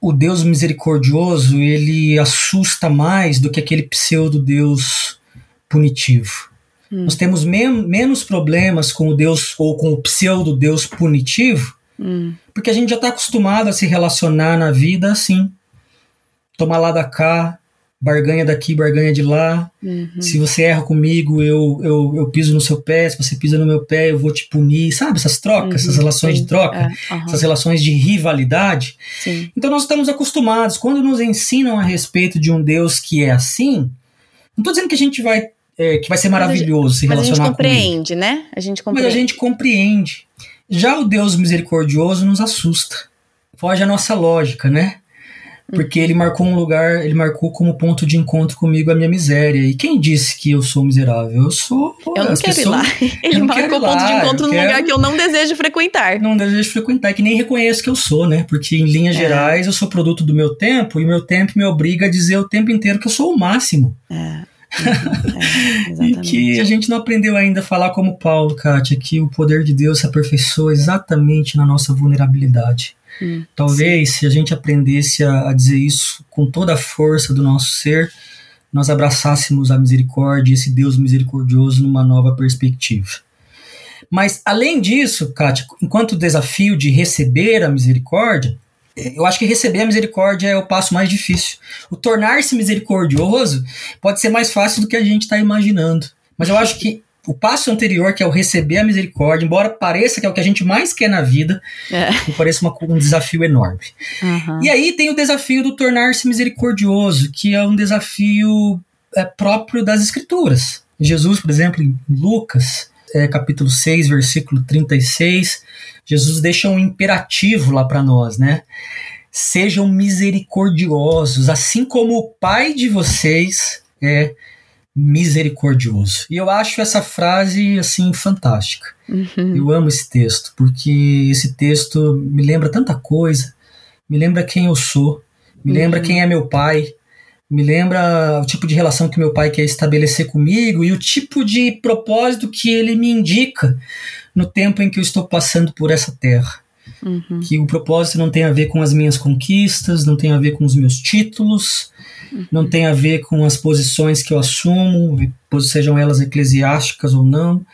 o Deus misericordioso, ele assusta mais do que aquele pseudo Deus punitivo. Hum. Nós temos men menos problemas com o Deus ou com o pseudo Deus punitivo, hum. porque a gente já está acostumado a se relacionar na vida assim. Tomar lá da cá, barganha daqui, barganha de lá. Uhum. Se você erra comigo, eu, eu, eu piso no seu pé. Se você pisa no meu pé, eu vou te punir. Sabe essas trocas, uhum, essas relações sim, de troca, é, uhum. essas relações de rivalidade. Sim. Então nós estamos acostumados. Quando nos ensinam a respeito de um Deus que é assim, não estou dizendo que a gente vai é, que vai ser maravilhoso se relacionar com Mas a gente compreende, né? A gente compreende. Mas a gente compreende. Já o Deus misericordioso nos assusta. Foge a nossa lógica, né? Porque ele marcou um lugar, ele marcou como ponto de encontro comigo a minha miséria. E quem disse que eu sou miserável? Eu sou. Eu não quero pessoas, ir lá. Ele marcou ponto de encontro num quero, lugar que eu não desejo frequentar. Não desejo frequentar, que nem reconheço que eu sou, né? Porque em linhas é. gerais eu sou produto do meu tempo e o meu tempo me obriga a dizer o tempo inteiro que eu sou o máximo. É. É, e que a gente não aprendeu ainda a falar como Paulo, Kátia, que o poder de Deus se aperfeiçoa exatamente na nossa vulnerabilidade. Hum, Talvez sim. se a gente aprendesse a, a, dizer isso com toda a força do nosso ser, nós abraçássemos a misericórdia, esse Deus misericordioso, numa nova perspectiva. Mas, além disso, Kátia, enquanto desafio de receber a misericórdia, eu acho que receber a misericórdia é o passo mais difícil. O tornar-se misericordioso pode ser mais fácil do que a gente está imaginando. Mas eu acho que o passo anterior, que é o receber a misericórdia, embora pareça que é o que a gente mais quer na vida, é. uma, um desafio enorme. Uhum. E aí tem o desafio do tornar-se misericordioso, que é um desafio é, próprio das Escrituras. Jesus, por exemplo, em Lucas, é, capítulo 6, versículo 36, Jesus deixa um imperativo lá para nós, né? Sejam misericordiosos, assim como o Pai de vocês é misericordioso. E eu acho essa frase assim fantástica. Uhum. Eu amo esse texto, porque esse texto me lembra tanta coisa, me lembra quem eu sou, me lembra quem é meu pai, me lembra o tipo de relação que meu pai quer estabelecer comigo e o tipo de propósito que ele me indica no tempo em que eu estou passando por essa terra. Uhum. Que o propósito não tem a ver com as minhas conquistas, não tem a ver com os meus títulos, uhum. não tem a ver com as posições que eu assumo, sejam elas eclesiásticas ou não.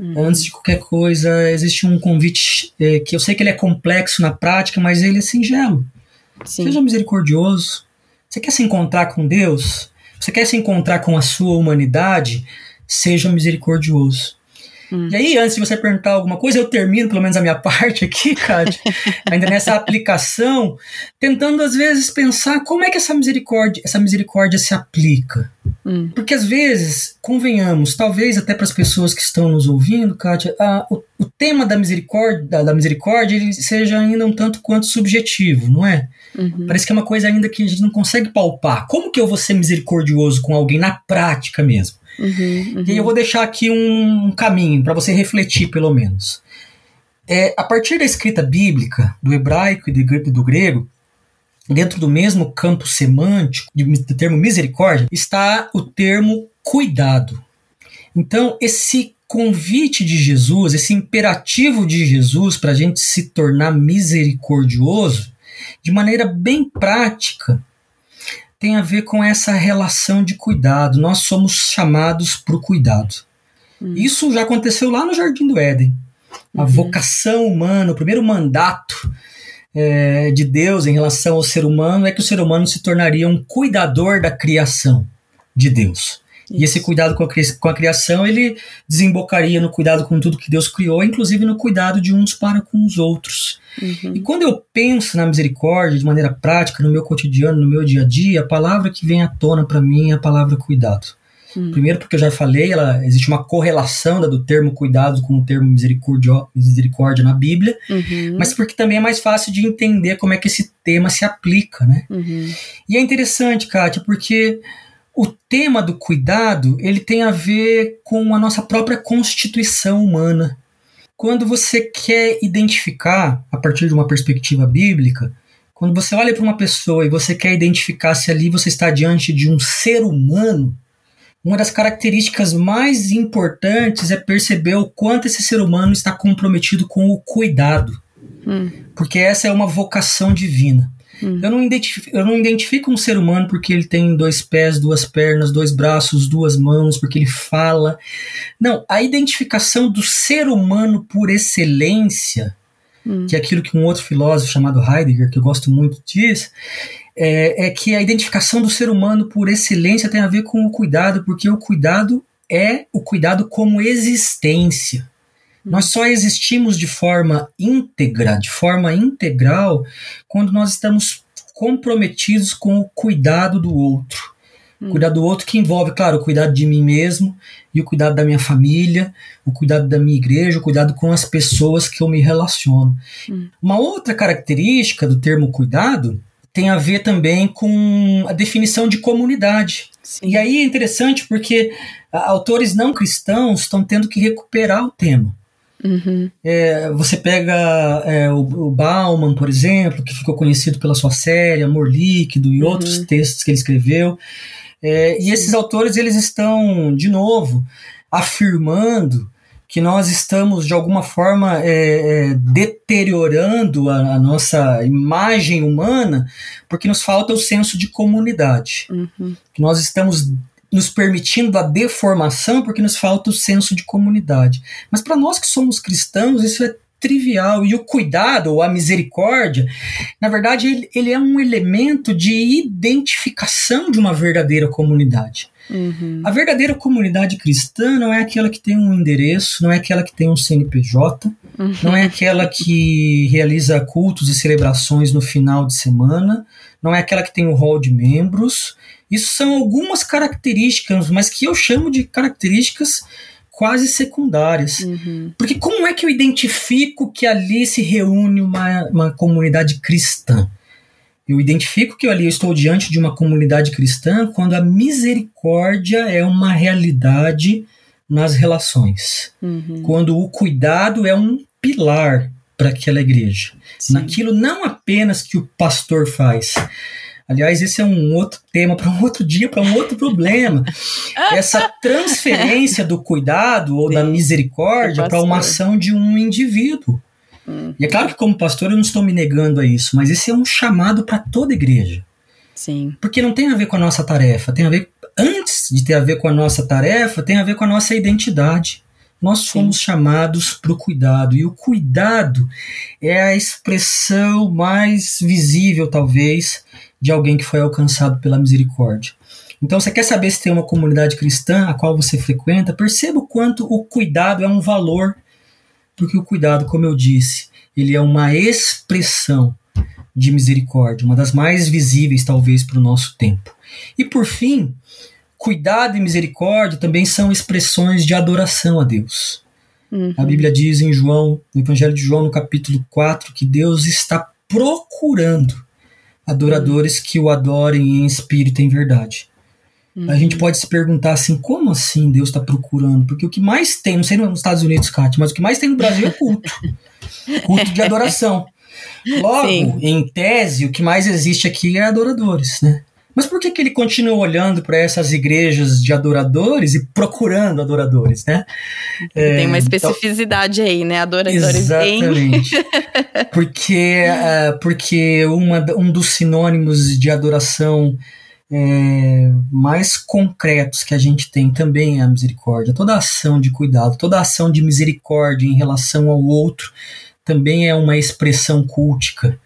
Uhum. Antes de qualquer coisa, existe um convite é, que eu sei que ele é complexo na prática, mas ele é singelo. Sim. Seja misericordioso. Você quer se encontrar com Deus? Você quer se encontrar com a sua humanidade? Seja misericordioso. Hum. E aí, antes de você perguntar alguma coisa, eu termino pelo menos a minha parte aqui, Cátia, ainda nessa aplicação, tentando às vezes pensar como é que essa misericórdia, essa misericórdia se aplica. Hum. Porque às vezes, convenhamos, talvez até para as pessoas que estão nos ouvindo, Kátia, a, o, o, tema da misericórdia, da, da misericórdia seja ainda um tanto quanto subjetivo, não é? Uhum. Parece que é uma coisa ainda que a gente não consegue palpar. Como que eu vou ser misericordioso com alguém na prática mesmo? Uhum, uhum. E aí eu vou deixar aqui um caminho para você refletir, pelo menos. É, a partir da escrita bíblica, do hebraico e do grego, dentro do mesmo campo semântico do termo misericórdia, está o termo cuidado. Então, esse convite de Jesus, esse imperativo de Jesus para a gente se tornar misericordioso, de maneira bem prática, tem a ver com essa relação de cuidado. Nós somos chamados para o cuidado. Hum. Isso já aconteceu lá no Jardim do Éden. A uhum. vocação humana, o primeiro mandato é, de Deus em relação ao ser humano é que o ser humano se tornaria um cuidador da criação de Deus. E esse cuidado com a, com a criação, ele desembocaria no cuidado com tudo que Deus criou, inclusive no cuidado de uns para com os outros. Uhum. E quando eu penso na misericórdia de maneira prática, no meu cotidiano, no meu dia a dia, a palavra que vem à tona para mim é a palavra cuidado. Uhum. Primeiro, porque eu já falei, ela, existe uma correlação do termo cuidado com o termo misericórdia, misericórdia na Bíblia, uhum. mas porque também é mais fácil de entender como é que esse tema se aplica, né? Uhum. E é interessante, Kátia, porque o tema do cuidado ele tem a ver com a nossa própria constituição humana. Quando você quer identificar, a partir de uma perspectiva bíblica, quando você olha para uma pessoa e você quer identificar se ali você está diante de um ser humano, uma das características mais importantes é perceber o quanto esse ser humano está comprometido com o cuidado. Hum. Porque essa é uma vocação divina. Hum. Eu, não identifico, eu não identifico um ser humano porque ele tem dois pés, duas pernas, dois braços, duas mãos, porque ele fala. Não, a identificação do ser humano por excelência, hum. que é aquilo que um outro filósofo chamado Heidegger, que eu gosto muito, diz, é, é que a identificação do ser humano por excelência tem a ver com o cuidado, porque o cuidado é o cuidado como existência. Nós só existimos de forma íntegra, de forma integral, quando nós estamos comprometidos com o cuidado do outro. Hum. Cuidar do outro que envolve, claro, o cuidado de mim mesmo e o cuidado da minha família, o cuidado da minha igreja, o cuidado com as pessoas que eu me relaciono. Hum. Uma outra característica do termo cuidado tem a ver também com a definição de comunidade. Sim. E aí é interessante porque autores não cristãos estão tendo que recuperar o tema. Uhum. É, você pega é, o, o, Bauman, por exemplo, que ficou conhecido pela sua série Amor Líquido e uhum. outros textos que ele escreveu. É, e esses autores eles estão, de novo, afirmando que nós estamos, de alguma forma, é, é, deteriorando a, a, nossa imagem humana porque nos falta o senso de comunidade. Uhum. Que nós estamos nos permitindo a deformação porque nos falta o senso de comunidade. Mas para nós que somos cristãos, isso é trivial. E o cuidado, ou a misericórdia, na verdade, ele, ele é um elemento de identificação de uma verdadeira comunidade. Uhum. A verdadeira comunidade cristã não é aquela que tem um endereço, não é aquela que tem um CNPJ, uhum. não é aquela que realiza cultos e celebrações no final de semana, não é aquela que tem o um hall de membros, isso são algumas características, mas que eu chamo de características quase secundárias. Uhum. Porque como é que eu identifico que ali se reúne uma, uma comunidade cristã? Eu identifico que ali eu estou diante de uma comunidade cristã quando a misericórdia é uma realidade nas relações. Uhum. Quando o cuidado é um pilar para aquela igreja. Sim. Naquilo não apenas que o pastor faz, Aliás, esse é um outro tema para um outro dia, para um outro problema. Essa transferência do cuidado ou Sim, da misericórdia para uma ação de um indivíduo. Hum. E é claro que, como pastor, eu não estou me negando a isso, mas esse é um chamado para toda igreja. Sim. Porque não tem a ver com a nossa tarefa, tem a ver, antes de ter a ver com a nossa tarefa, tem a ver com a nossa identidade. Nós somos Sim. chamados para o cuidado, e o cuidado é a expressão mais visível, talvez, de alguém que foi alcançado pela misericórdia. Então, você quer saber se tem uma comunidade cristã a qual você frequenta? Perceba o quanto o cuidado é um valor, porque o cuidado, como eu disse, ele é uma expressão de misericórdia, uma das mais visíveis, talvez, para o nosso tempo. E por fim, cuidado e misericórdia também são expressões de adoração a Deus. Uhum. A Bíblia diz em João, no Evangelho de João, no capítulo 4, que Deus está procurando adoradores que o adorem em espírito e em verdade. Uhum. A gente pode se perguntar assim, como assim Deus está procurando? Porque o que mais tem, não sei nos Estados Unidos, Kátia, mas o que mais tem no Brasil é culto. culto de adoração. Logo, Sim. em tese, o que mais existe aqui é adoradores, né? Mas por que, que ele continua olhando para essas igrejas de adoradores e procurando adoradores, né? Tem uma é, então especificidade então, aí, né? Adoradores Exatamente. Em... porque uh, porque uma, um dos sinônimos de adoração é, mais concretos que a gente tem também é a misericórdia. Toda ação de cuidado, toda ação de misericórdia em relação ao outro também é uma expressão cultica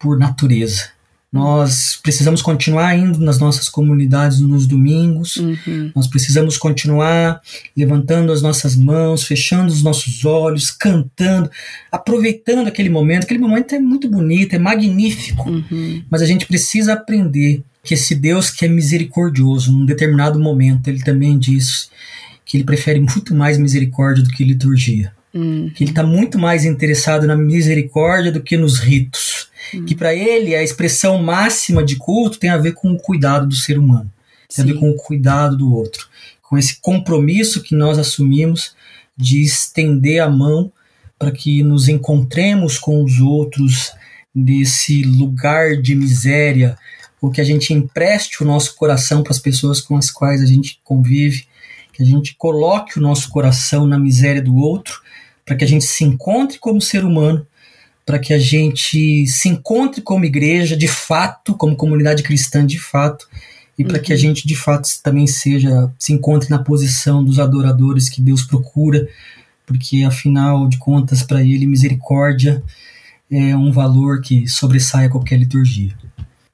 por natureza. Nós precisamos continuar indo nas nossas comunidades nos domingos, uhum. nós precisamos continuar levantando as nossas mãos, fechando os nossos olhos, cantando, aproveitando aquele momento. Aquele momento é muito bonito, é magnífico, uhum. mas a gente precisa aprender que esse Deus que é misericordioso, num determinado momento, ele também diz que ele prefere muito mais misericórdia do que liturgia. Uhum. Que ele está muito mais interessado na misericórdia do que nos ritos Hum. Que para ele a expressão máxima de culto tem a ver com o cuidado do ser humano, tem Sim. a ver com o cuidado do outro, com esse compromisso que nós assumimos de estender a mão para que nos encontremos com os outros nesse lugar de miséria, ou que a gente empreste o nosso coração para as pessoas com as quais a gente convive, que a gente coloque o nosso coração na miséria do outro, para que a gente se encontre como ser humano para que a gente se encontre como igreja de fato, como comunidade cristã de fato, e para uhum. que a uhum. gente de fato também seja se encontre na posição dos adoradores que Deus procura, porque afinal de contas para ele misericórdia é um valor que sobressai a qualquer liturgia.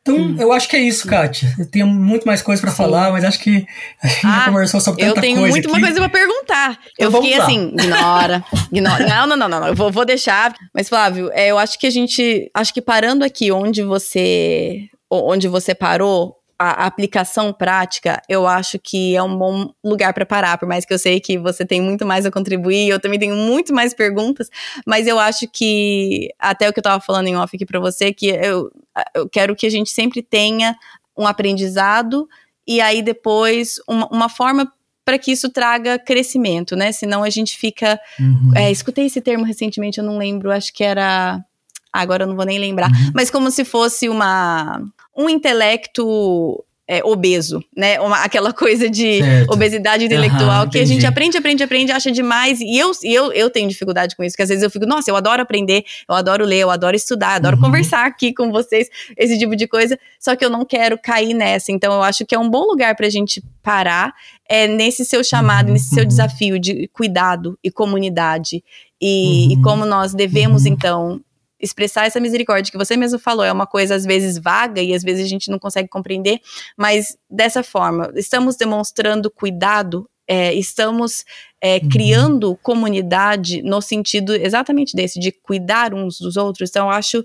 Então, hum. eu acho que é isso, Kátia. Eu tenho muito mais coisa para falar, mas acho que a gente ah, conversou sobre tanta coisa. Eu tenho muito mais coisa para perguntar. Então, eu fiquei lá. assim, ignora, ignora. Não, não, não, não, não. Eu vou, vou deixar. Mas, Flávio, é, eu acho que a gente. Acho que parando aqui onde você. Onde você parou, a aplicação prática, eu acho que é um bom lugar para parar, por mais que eu sei que você tem muito mais a contribuir, eu também tenho muito mais perguntas, mas eu acho que, até o que eu estava falando em off aqui para você, que eu, eu quero que a gente sempre tenha um aprendizado e aí depois uma, uma forma para que isso traga crescimento, né? Senão a gente fica. Uhum. É, escutei esse termo recentemente, eu não lembro, acho que era. Agora eu não vou nem lembrar. Uhum. Mas como se fosse uma um intelecto é, obeso, né? Uma, aquela coisa de certo. obesidade intelectual uhum, que a gente aprende, aprende, aprende, acha demais. E eu, eu, eu tenho dificuldade com isso, porque às vezes eu fico, nossa, eu adoro aprender, eu adoro ler, eu adoro estudar, adoro uhum. conversar aqui com vocês, esse tipo de coisa. Só que eu não quero cair nessa. Então eu acho que é um bom lugar pra gente parar é, nesse seu chamado, uhum. nesse seu desafio de cuidado e comunidade. E, e uhum. como nós devemos, uhum. então, expressar essa misericórdia que você mesmo falou, é uma coisa às vezes vaga e às vezes a gente não consegue compreender, mas dessa forma, estamos demonstrando cuidado é, estamos é, uhum. criando comunidade no sentido exatamente desse, de cuidar uns dos outros. Então, eu acho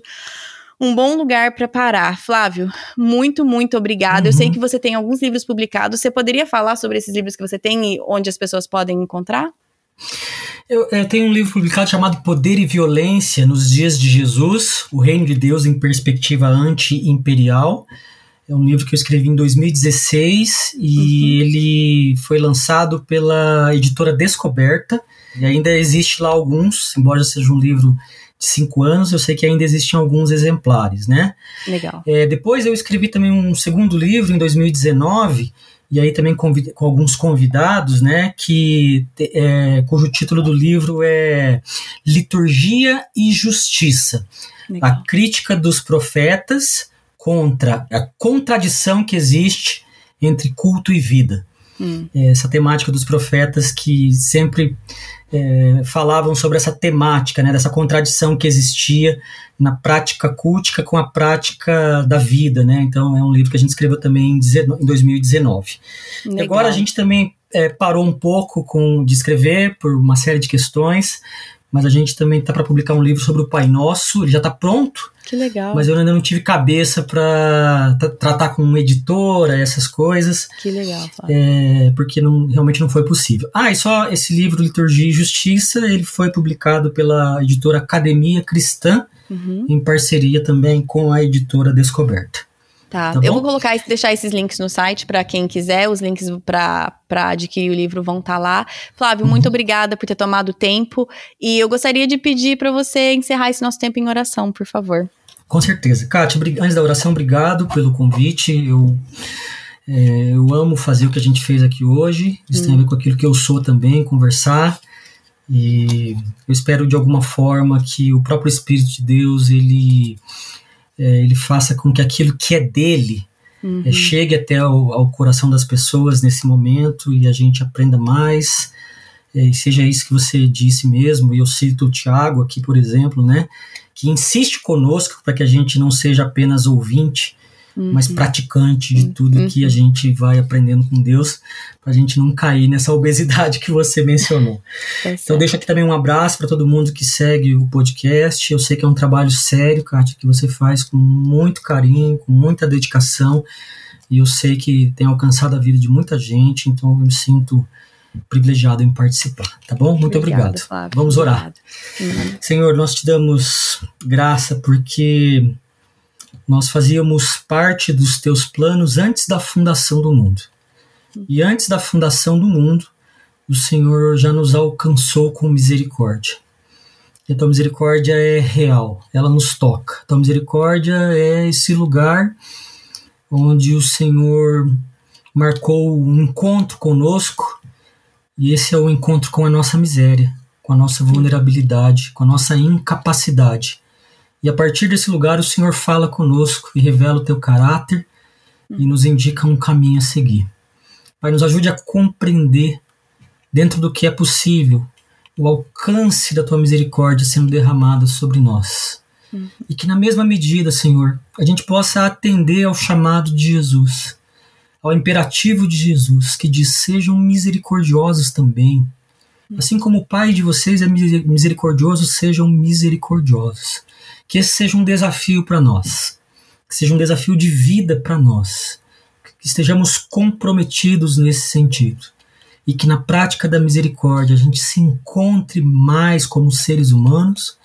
um bom lugar para parar. Flávio, muito, muito obrigada. Uhum. Eu sei uhum. que você tem alguns livros publicados. Você poderia falar sobre esses livros que você tem e onde as pessoas podem encontrar? Eu, eu, tenho um livro publicado chamado Poder e Violência nos Dias de Jesus, O Reino de Deus em Perspectiva Anti-Imperial. É um livro que eu escrevi em 2016 e uhum. ele foi lançado pela editora Descoberta. E ainda existe lá alguns, embora seja um livro de cinco anos, eu sei que ainda existem alguns exemplares, né? Legal. É, depois eu escrevi também um segundo livro em 2019, e aí também com alguns convidados, né, que, é, cujo título do livro é Liturgia e Justiça, Legal. a crítica dos profetas contra a contradição que existe entre culto e vida. Hum. Essa temática dos profetas que sempre é, falavam sobre essa temática, né, dessa contradição que existia na prática cultica com a prática da vida, né? Então é um livro que a gente escreveu também em 2019. Legal. Agora a gente também é, parou um pouco com de escrever por uma série de questões, mas a gente também está para publicar um livro sobre o Pai Nosso, ele já está pronto. Que legal. Mas eu ainda não tive cabeça para tratar com uma editora, essas coisas. Que legal. É, porque não, realmente não foi possível. Ah, e só esse livro, Liturgia e Justiça, ele foi publicado pela editora Academia Cristã, uhum. em parceria também com a editora Descoberta. Tá, tá eu vou colocar, deixar esses links no site para quem quiser, os links para adquirir o livro vão estar tá lá. Flávio, uhum. muito obrigada por ter tomado tempo e eu gostaria de pedir para você encerrar esse nosso tempo em oração, por favor. Com certeza. Kátia, antes da oração, obrigado pelo convite. Eu, é, eu amo fazer o que a gente fez aqui hoje. Isso hum. tem a ver com aquilo que eu sou também, conversar. E eu espero de alguma forma que o próprio Espírito de Deus ele é, ele faça com que aquilo que é dele uhum. é, chegue até o, ao coração das pessoas nesse momento e a gente aprenda mais. É, e seja isso que você disse mesmo, e eu cito o Tiago aqui, por exemplo, né, que insiste conosco para que a gente não seja apenas ouvinte, uhum. mas praticante de tudo uhum. que a gente vai aprendendo com Deus, para a gente não cair nessa obesidade que você mencionou. Tá então, deixo aqui também um abraço para todo mundo que segue o podcast. Eu sei que é um trabalho sério, Kátia, que você faz com muito carinho, com muita dedicação, e eu sei que tem alcançado a vida de muita gente, então eu me sinto privilegiado em participar, tá bom? Muito Obrigada, obrigado. Flávio, Vamos orar. Uhum. Senhor, nós te damos graça porque nós fazíamos parte dos teus planos antes da fundação do mundo. E antes da fundação do mundo, o Senhor já nos alcançou com misericórdia. E a tua misericórdia é real, ela nos toca. A tua misericórdia é esse lugar onde o Senhor marcou um encontro conosco, e esse é o encontro com a nossa miséria, com a nossa vulnerabilidade, com a nossa incapacidade. E a partir desse lugar o Senhor fala conosco e revela o teu caráter e nos indica um caminho a seguir. Pai, nos ajude a compreender, dentro do que é possível, o alcance da tua misericórdia sendo derramada sobre nós. E que, na mesma medida, Senhor, a gente possa atender ao chamado de Jesus, ao imperativo de Jesus, que diz: sejam misericordiosos também. Assim como o Pai de vocês é misericordioso, sejam misericordiosos. Que esse seja um desafio para nós, que seja um desafio de vida para nós, que estejamos comprometidos nesse sentido. E que na prática da misericórdia a gente se encontre mais como seres humanos,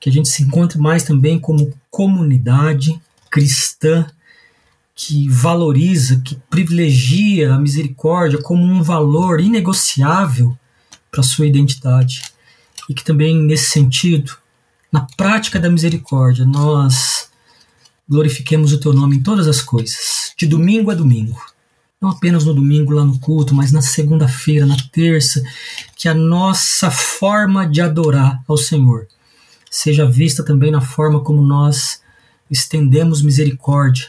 que a gente se encontre mais também como comunidade cristã que valoriza, que privilegia a misericórdia como um valor inegociável para sua identidade. E que também nesse sentido na prática da misericórdia, nós glorifiquemos o teu nome em todas as coisas, de domingo a domingo. Não apenas no domingo lá no culto, mas na segunda-feira, na terça, que a nossa forma de adorar ao Senhor seja vista também na forma como nós estendemos misericórdia,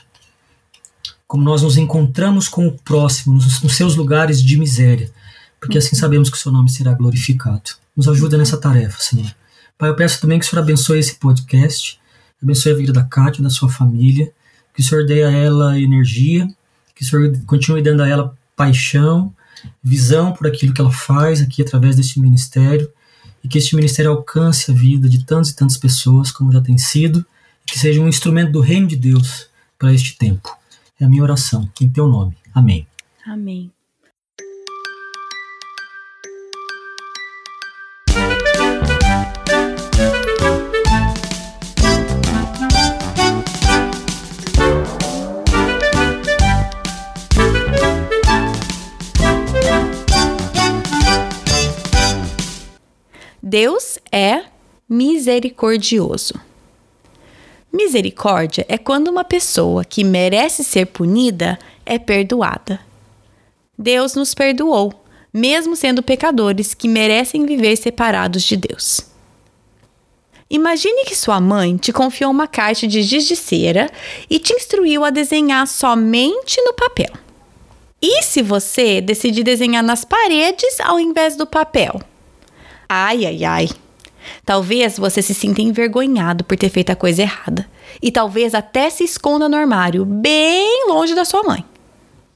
como nós nos encontramos com o próximo, nos, nos seus lugares de miséria, porque assim sabemos que o seu nome será glorificado. Nos ajuda nessa tarefa, Senhor. Pai, eu peço também que o Senhor abençoe esse podcast, abençoe a vida da Kátia, da sua família, que o Senhor dê a ela energia, que o Senhor continue dando a ela paixão, visão por aquilo que ela faz aqui através deste ministério, e que este ministério alcance a vida de tantas e tantas pessoas, como já tem sido, e que seja um instrumento do reino de Deus para este tempo. É a minha oração, em teu nome. Amém. Amém. Deus é misericordioso. Misericórdia é quando uma pessoa que merece ser punida é perdoada. Deus nos perdoou, mesmo sendo pecadores que merecem viver separados de Deus. Imagine que sua mãe te confiou uma caixa de giz de cera e te instruiu a desenhar somente no papel. E se você decidir desenhar nas paredes ao invés do papel? Ai, ai, ai. Talvez você se sinta envergonhado por ter feito a coisa errada. E talvez até se esconda no armário, bem longe da sua mãe.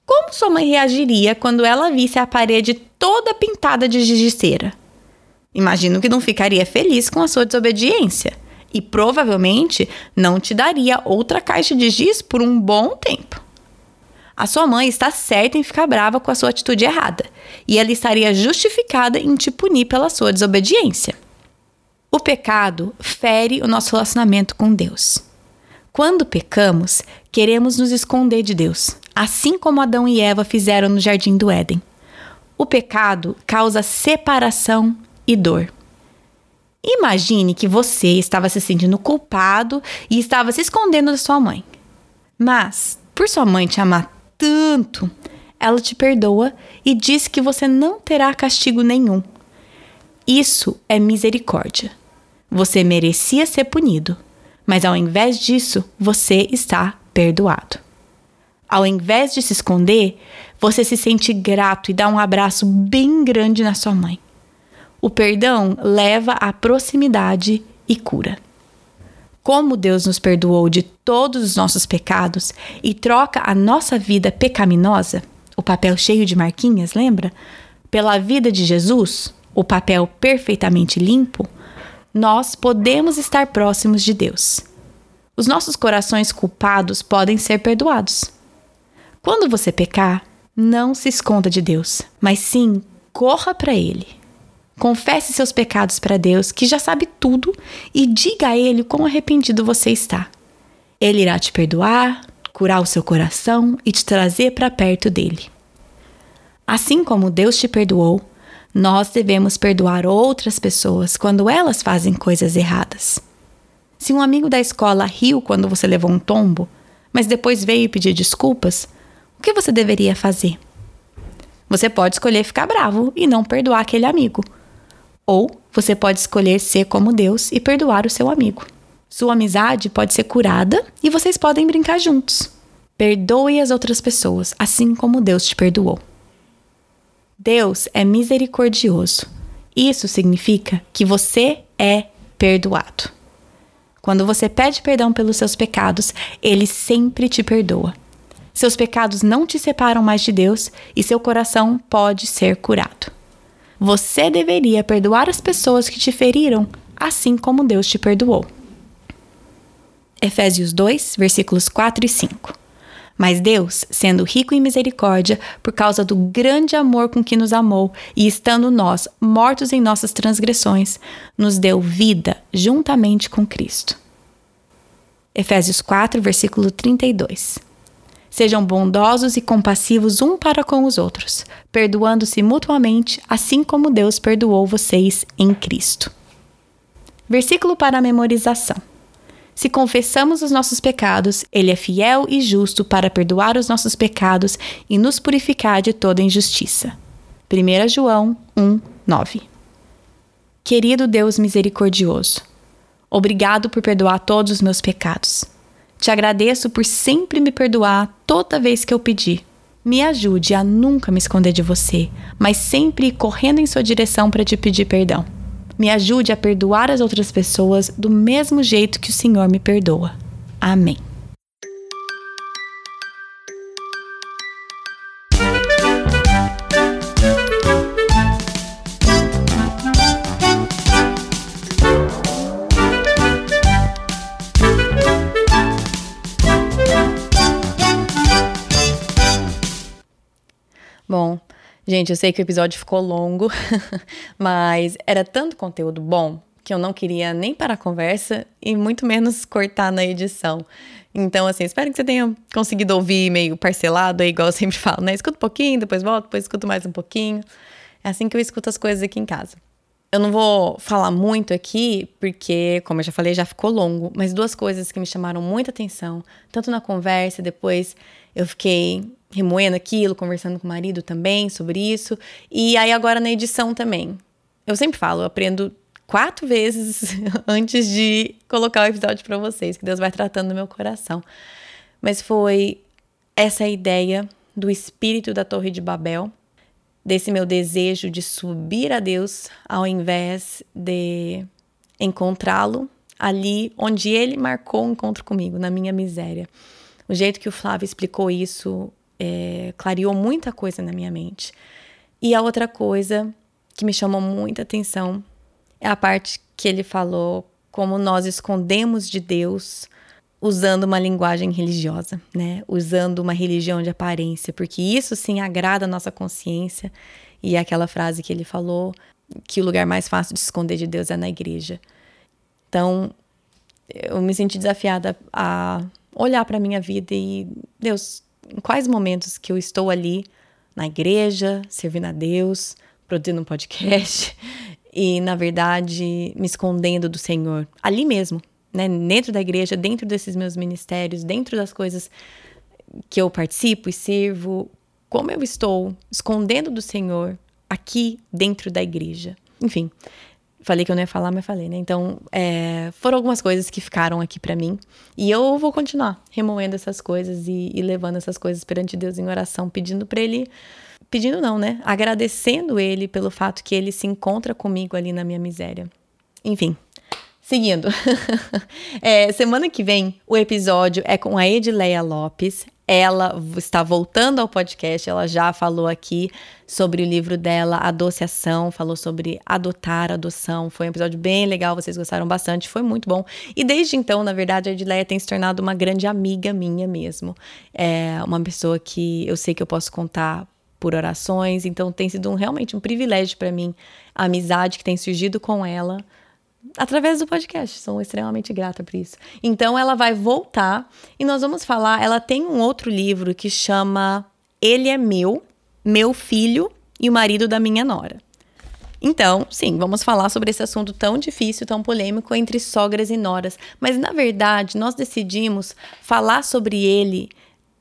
Como sua mãe reagiria quando ela visse a parede toda pintada de giz de cera? Imagino que não ficaria feliz com a sua desobediência. E provavelmente não te daria outra caixa de giz por um bom tempo. A sua mãe está certa em ficar brava com a sua atitude errada, e ela estaria justificada em te punir pela sua desobediência. O pecado fere o nosso relacionamento com Deus. Quando pecamos, queremos nos esconder de Deus, assim como Adão e Eva fizeram no jardim do Éden. O pecado causa separação e dor. Imagine que você estava se sentindo culpado e estava se escondendo da sua mãe. Mas, por sua mãe te amar tanto, ela te perdoa e diz que você não terá castigo nenhum. Isso é misericórdia. Você merecia ser punido, mas ao invés disso, você está perdoado. Ao invés de se esconder, você se sente grato e dá um abraço bem grande na sua mãe. O perdão leva à proximidade e cura. Como Deus nos perdoou de todos os nossos pecados e troca a nossa vida pecaminosa, o papel cheio de marquinhas, lembra? Pela vida de Jesus, o papel perfeitamente limpo, nós podemos estar próximos de Deus. Os nossos corações culpados podem ser perdoados. Quando você pecar, não se esconda de Deus, mas sim corra para Ele. Confesse seus pecados para Deus, que já sabe tudo, e diga a Ele quão arrependido você está. Ele irá te perdoar, curar o seu coração e te trazer para perto dele. Assim como Deus te perdoou, nós devemos perdoar outras pessoas quando elas fazem coisas erradas. Se um amigo da escola riu quando você levou um tombo, mas depois veio pedir desculpas, o que você deveria fazer? Você pode escolher ficar bravo e não perdoar aquele amigo ou você pode escolher ser como Deus e perdoar o seu amigo. Sua amizade pode ser curada e vocês podem brincar juntos. Perdoe as outras pessoas, assim como Deus te perdoou. Deus é misericordioso. Isso significa que você é perdoado. Quando você pede perdão pelos seus pecados, ele sempre te perdoa. Seus pecados não te separam mais de Deus e seu coração pode ser curado. Você deveria perdoar as pessoas que te feriram, assim como Deus te perdoou. Efésios 2, versículos 4 e 5. Mas Deus, sendo rico em misericórdia, por causa do grande amor com que nos amou, e estando nós mortos em nossas transgressões, nos deu vida juntamente com Cristo. Efésios 4, versículo 32. Sejam bondosos e compassivos um para com os outros, perdoando-se mutuamente, assim como Deus perdoou vocês em Cristo. Versículo para memorização. Se confessamos os nossos pecados, Ele é fiel e justo para perdoar os nossos pecados e nos purificar de toda injustiça. 1 João 1, 9. Querido Deus misericordioso, obrigado por perdoar todos os meus pecados. Te agradeço por sempre me perdoar toda vez que eu pedi. Me ajude a nunca me esconder de você, mas sempre correndo em sua direção para te pedir perdão. Me ajude a perdoar as outras pessoas do mesmo jeito que o Senhor me perdoa. Amém. Gente, eu sei que o episódio ficou longo, mas era tanto conteúdo bom que eu não queria nem parar a conversa e muito menos cortar na edição. Então, assim, espero que você tenha conseguido ouvir meio parcelado igual eu sempre falo, né? Escuta um pouquinho, depois volto, depois escuto mais um pouquinho. É assim que eu escuto as coisas aqui em casa. eu não vou falar muito aqui, porque, como eu já falei, já ficou longo, mas duas coisas que me chamaram muita atenção, tanto na conversa, depois eu fiquei remoendo aquilo, conversando com o marido também sobre isso, e aí agora na edição também. Eu sempre falo, eu aprendo quatro vezes antes de colocar o episódio para vocês, que Deus vai tratando no meu coração. Mas foi essa ideia do espírito da Torre de Babel desse meu desejo de subir a Deus ao invés de encontrá-lo ali onde ele marcou o um encontro comigo, na minha miséria. O jeito que o Flávio explicou isso é, clareou muita coisa na minha mente. E a outra coisa que me chamou muita atenção é a parte que ele falou como nós escondemos de Deus usando uma linguagem religiosa, né? Usando uma religião de aparência, porque isso sim agrada a nossa consciência. E é aquela frase que ele falou, que o lugar mais fácil de esconder de Deus é na igreja. Então, eu me senti desafiada a olhar para minha vida e, Deus, em quais momentos que eu estou ali na igreja, servindo a Deus, produzindo um podcast e, na verdade, me escondendo do Senhor, ali mesmo, né, dentro da igreja, dentro desses meus ministérios, dentro das coisas que eu participo e sirvo, como eu estou escondendo do Senhor aqui dentro da igreja. Enfim, falei que eu não ia falar, mas falei, né? Então, é, foram algumas coisas que ficaram aqui para mim e eu vou continuar remoendo essas coisas e, e levando essas coisas perante Deus em oração, pedindo para Ele pedindo não, né? Agradecendo ele pelo fato que ele se encontra comigo ali na minha miséria. Enfim, Seguindo. é, semana que vem, o episódio é com a Edileia Lopes. Ela está voltando ao podcast, ela já falou aqui sobre o livro dela, Adociação, falou sobre adotar, adoção. Foi um episódio bem legal, vocês gostaram bastante, foi muito bom. E desde então, na verdade, a Edileia tem se tornado uma grande amiga minha mesmo. É uma pessoa que eu sei que eu posso contar por orações, então tem sido um, realmente um privilégio para mim a amizade que tem surgido com ela através do podcast. Sou extremamente grata por isso. Então ela vai voltar e nós vamos falar. Ela tem um outro livro que chama Ele é Meu, Meu Filho e o Marido da Minha Nora. Então, sim, vamos falar sobre esse assunto tão difícil, tão polêmico entre sogras e noras. Mas, na verdade, nós decidimos falar sobre ele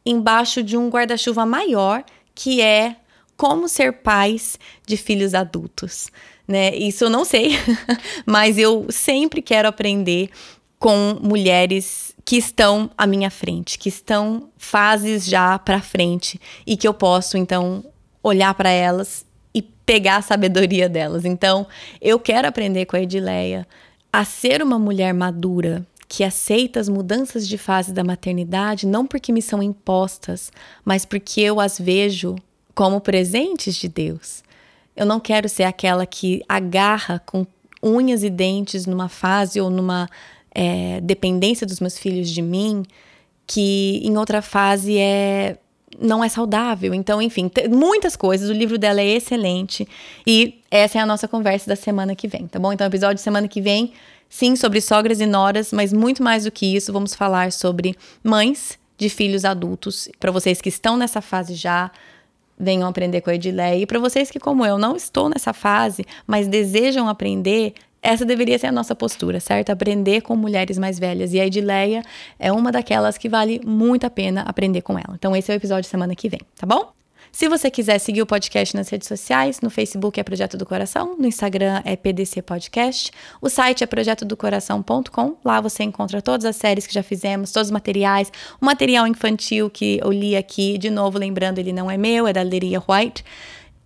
embaixo de um guarda-chuva maior, que é como ser pais de filhos adultos né? Isso eu não sei, mas eu sempre quero aprender com mulheres que estão à minha frente, que estão fases já para frente e que eu posso então olhar para elas e pegar a sabedoria delas. Então, eu quero aprender com a Edileia a ser uma mulher madura, que aceita as mudanças de fase da maternidade não porque me são impostas, mas porque eu as vejo como presentes de Deus. Eu não quero ser aquela que agarra com unhas e dentes numa fase ou numa é, dependência dos meus filhos de mim, que em outra fase é não é saudável. Então, enfim, muitas coisas. O livro dela é excelente e essa é a nossa conversa da semana que vem, tá bom? Então, episódio de semana que vem, sim, sobre sogras e noras, mas muito mais do que isso, vamos falar sobre mães de filhos adultos. Para vocês que estão nessa fase já, venham aprender com a Edileia. E para vocês que, como eu, não estou nessa fase, mas desejam aprender, essa deveria ser a nossa postura, certo? Aprender com mulheres mais velhas. E a Edileia é uma daquelas que vale muito a pena aprender com ela. Então, esse é o episódio de semana que vem, tá bom? Se você quiser seguir o podcast nas redes sociais, no Facebook é Projeto do Coração, no Instagram é PDC Podcast, o site é projetodocoração.com. Lá você encontra todas as séries que já fizemos, todos os materiais, o material infantil que eu li aqui, de novo lembrando, ele não é meu, é da Leria White.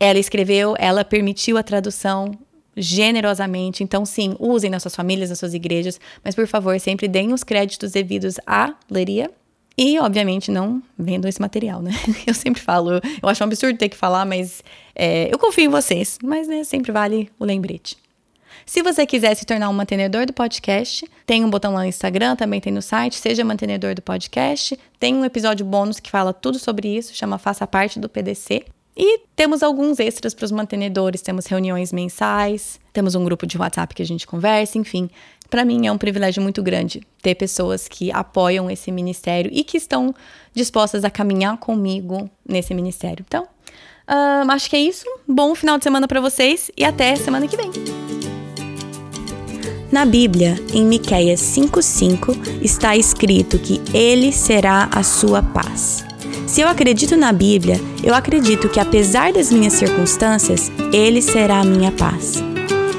Ela escreveu, ela permitiu a tradução generosamente. Então, sim, usem nas suas famílias, nas suas igrejas, mas por favor, sempre deem os créditos devidos à Leria e, obviamente, não vendam esse material, né? Eu sempre falo, eu acho um absurdo ter que falar, mas é, eu confio em vocês. Mas, né, sempre vale o lembrete. Se você quiser se tornar um mantenedor do podcast, tem um botão lá no Instagram, também tem no site, seja mantenedor do podcast. Tem um episódio bônus que fala tudo sobre isso, chama Faça Parte do PDC. E temos alguns extras para os mantenedores, temos reuniões mensais, temos um grupo de WhatsApp que a gente conversa, enfim. Para mim é um privilégio muito grande ter pessoas que apoiam esse ministério e que estão dispostas a caminhar comigo nesse ministério. Então, uh, acho que é isso. Bom final de semana para vocês e até semana que vem. Na Bíblia, em Miqueias 5:5, está escrito que ele será a sua paz. Se eu acredito na Bíblia, eu acredito que apesar das minhas circunstâncias, ele será a minha paz.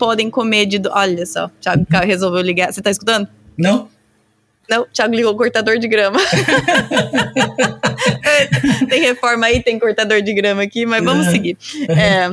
Podem comer de. Olha só, o Thiago resolveu ligar. Você tá escutando? Não. Não, o Thiago ligou o cortador de grama. tem reforma aí, tem cortador de grama aqui, mas vamos seguir. É,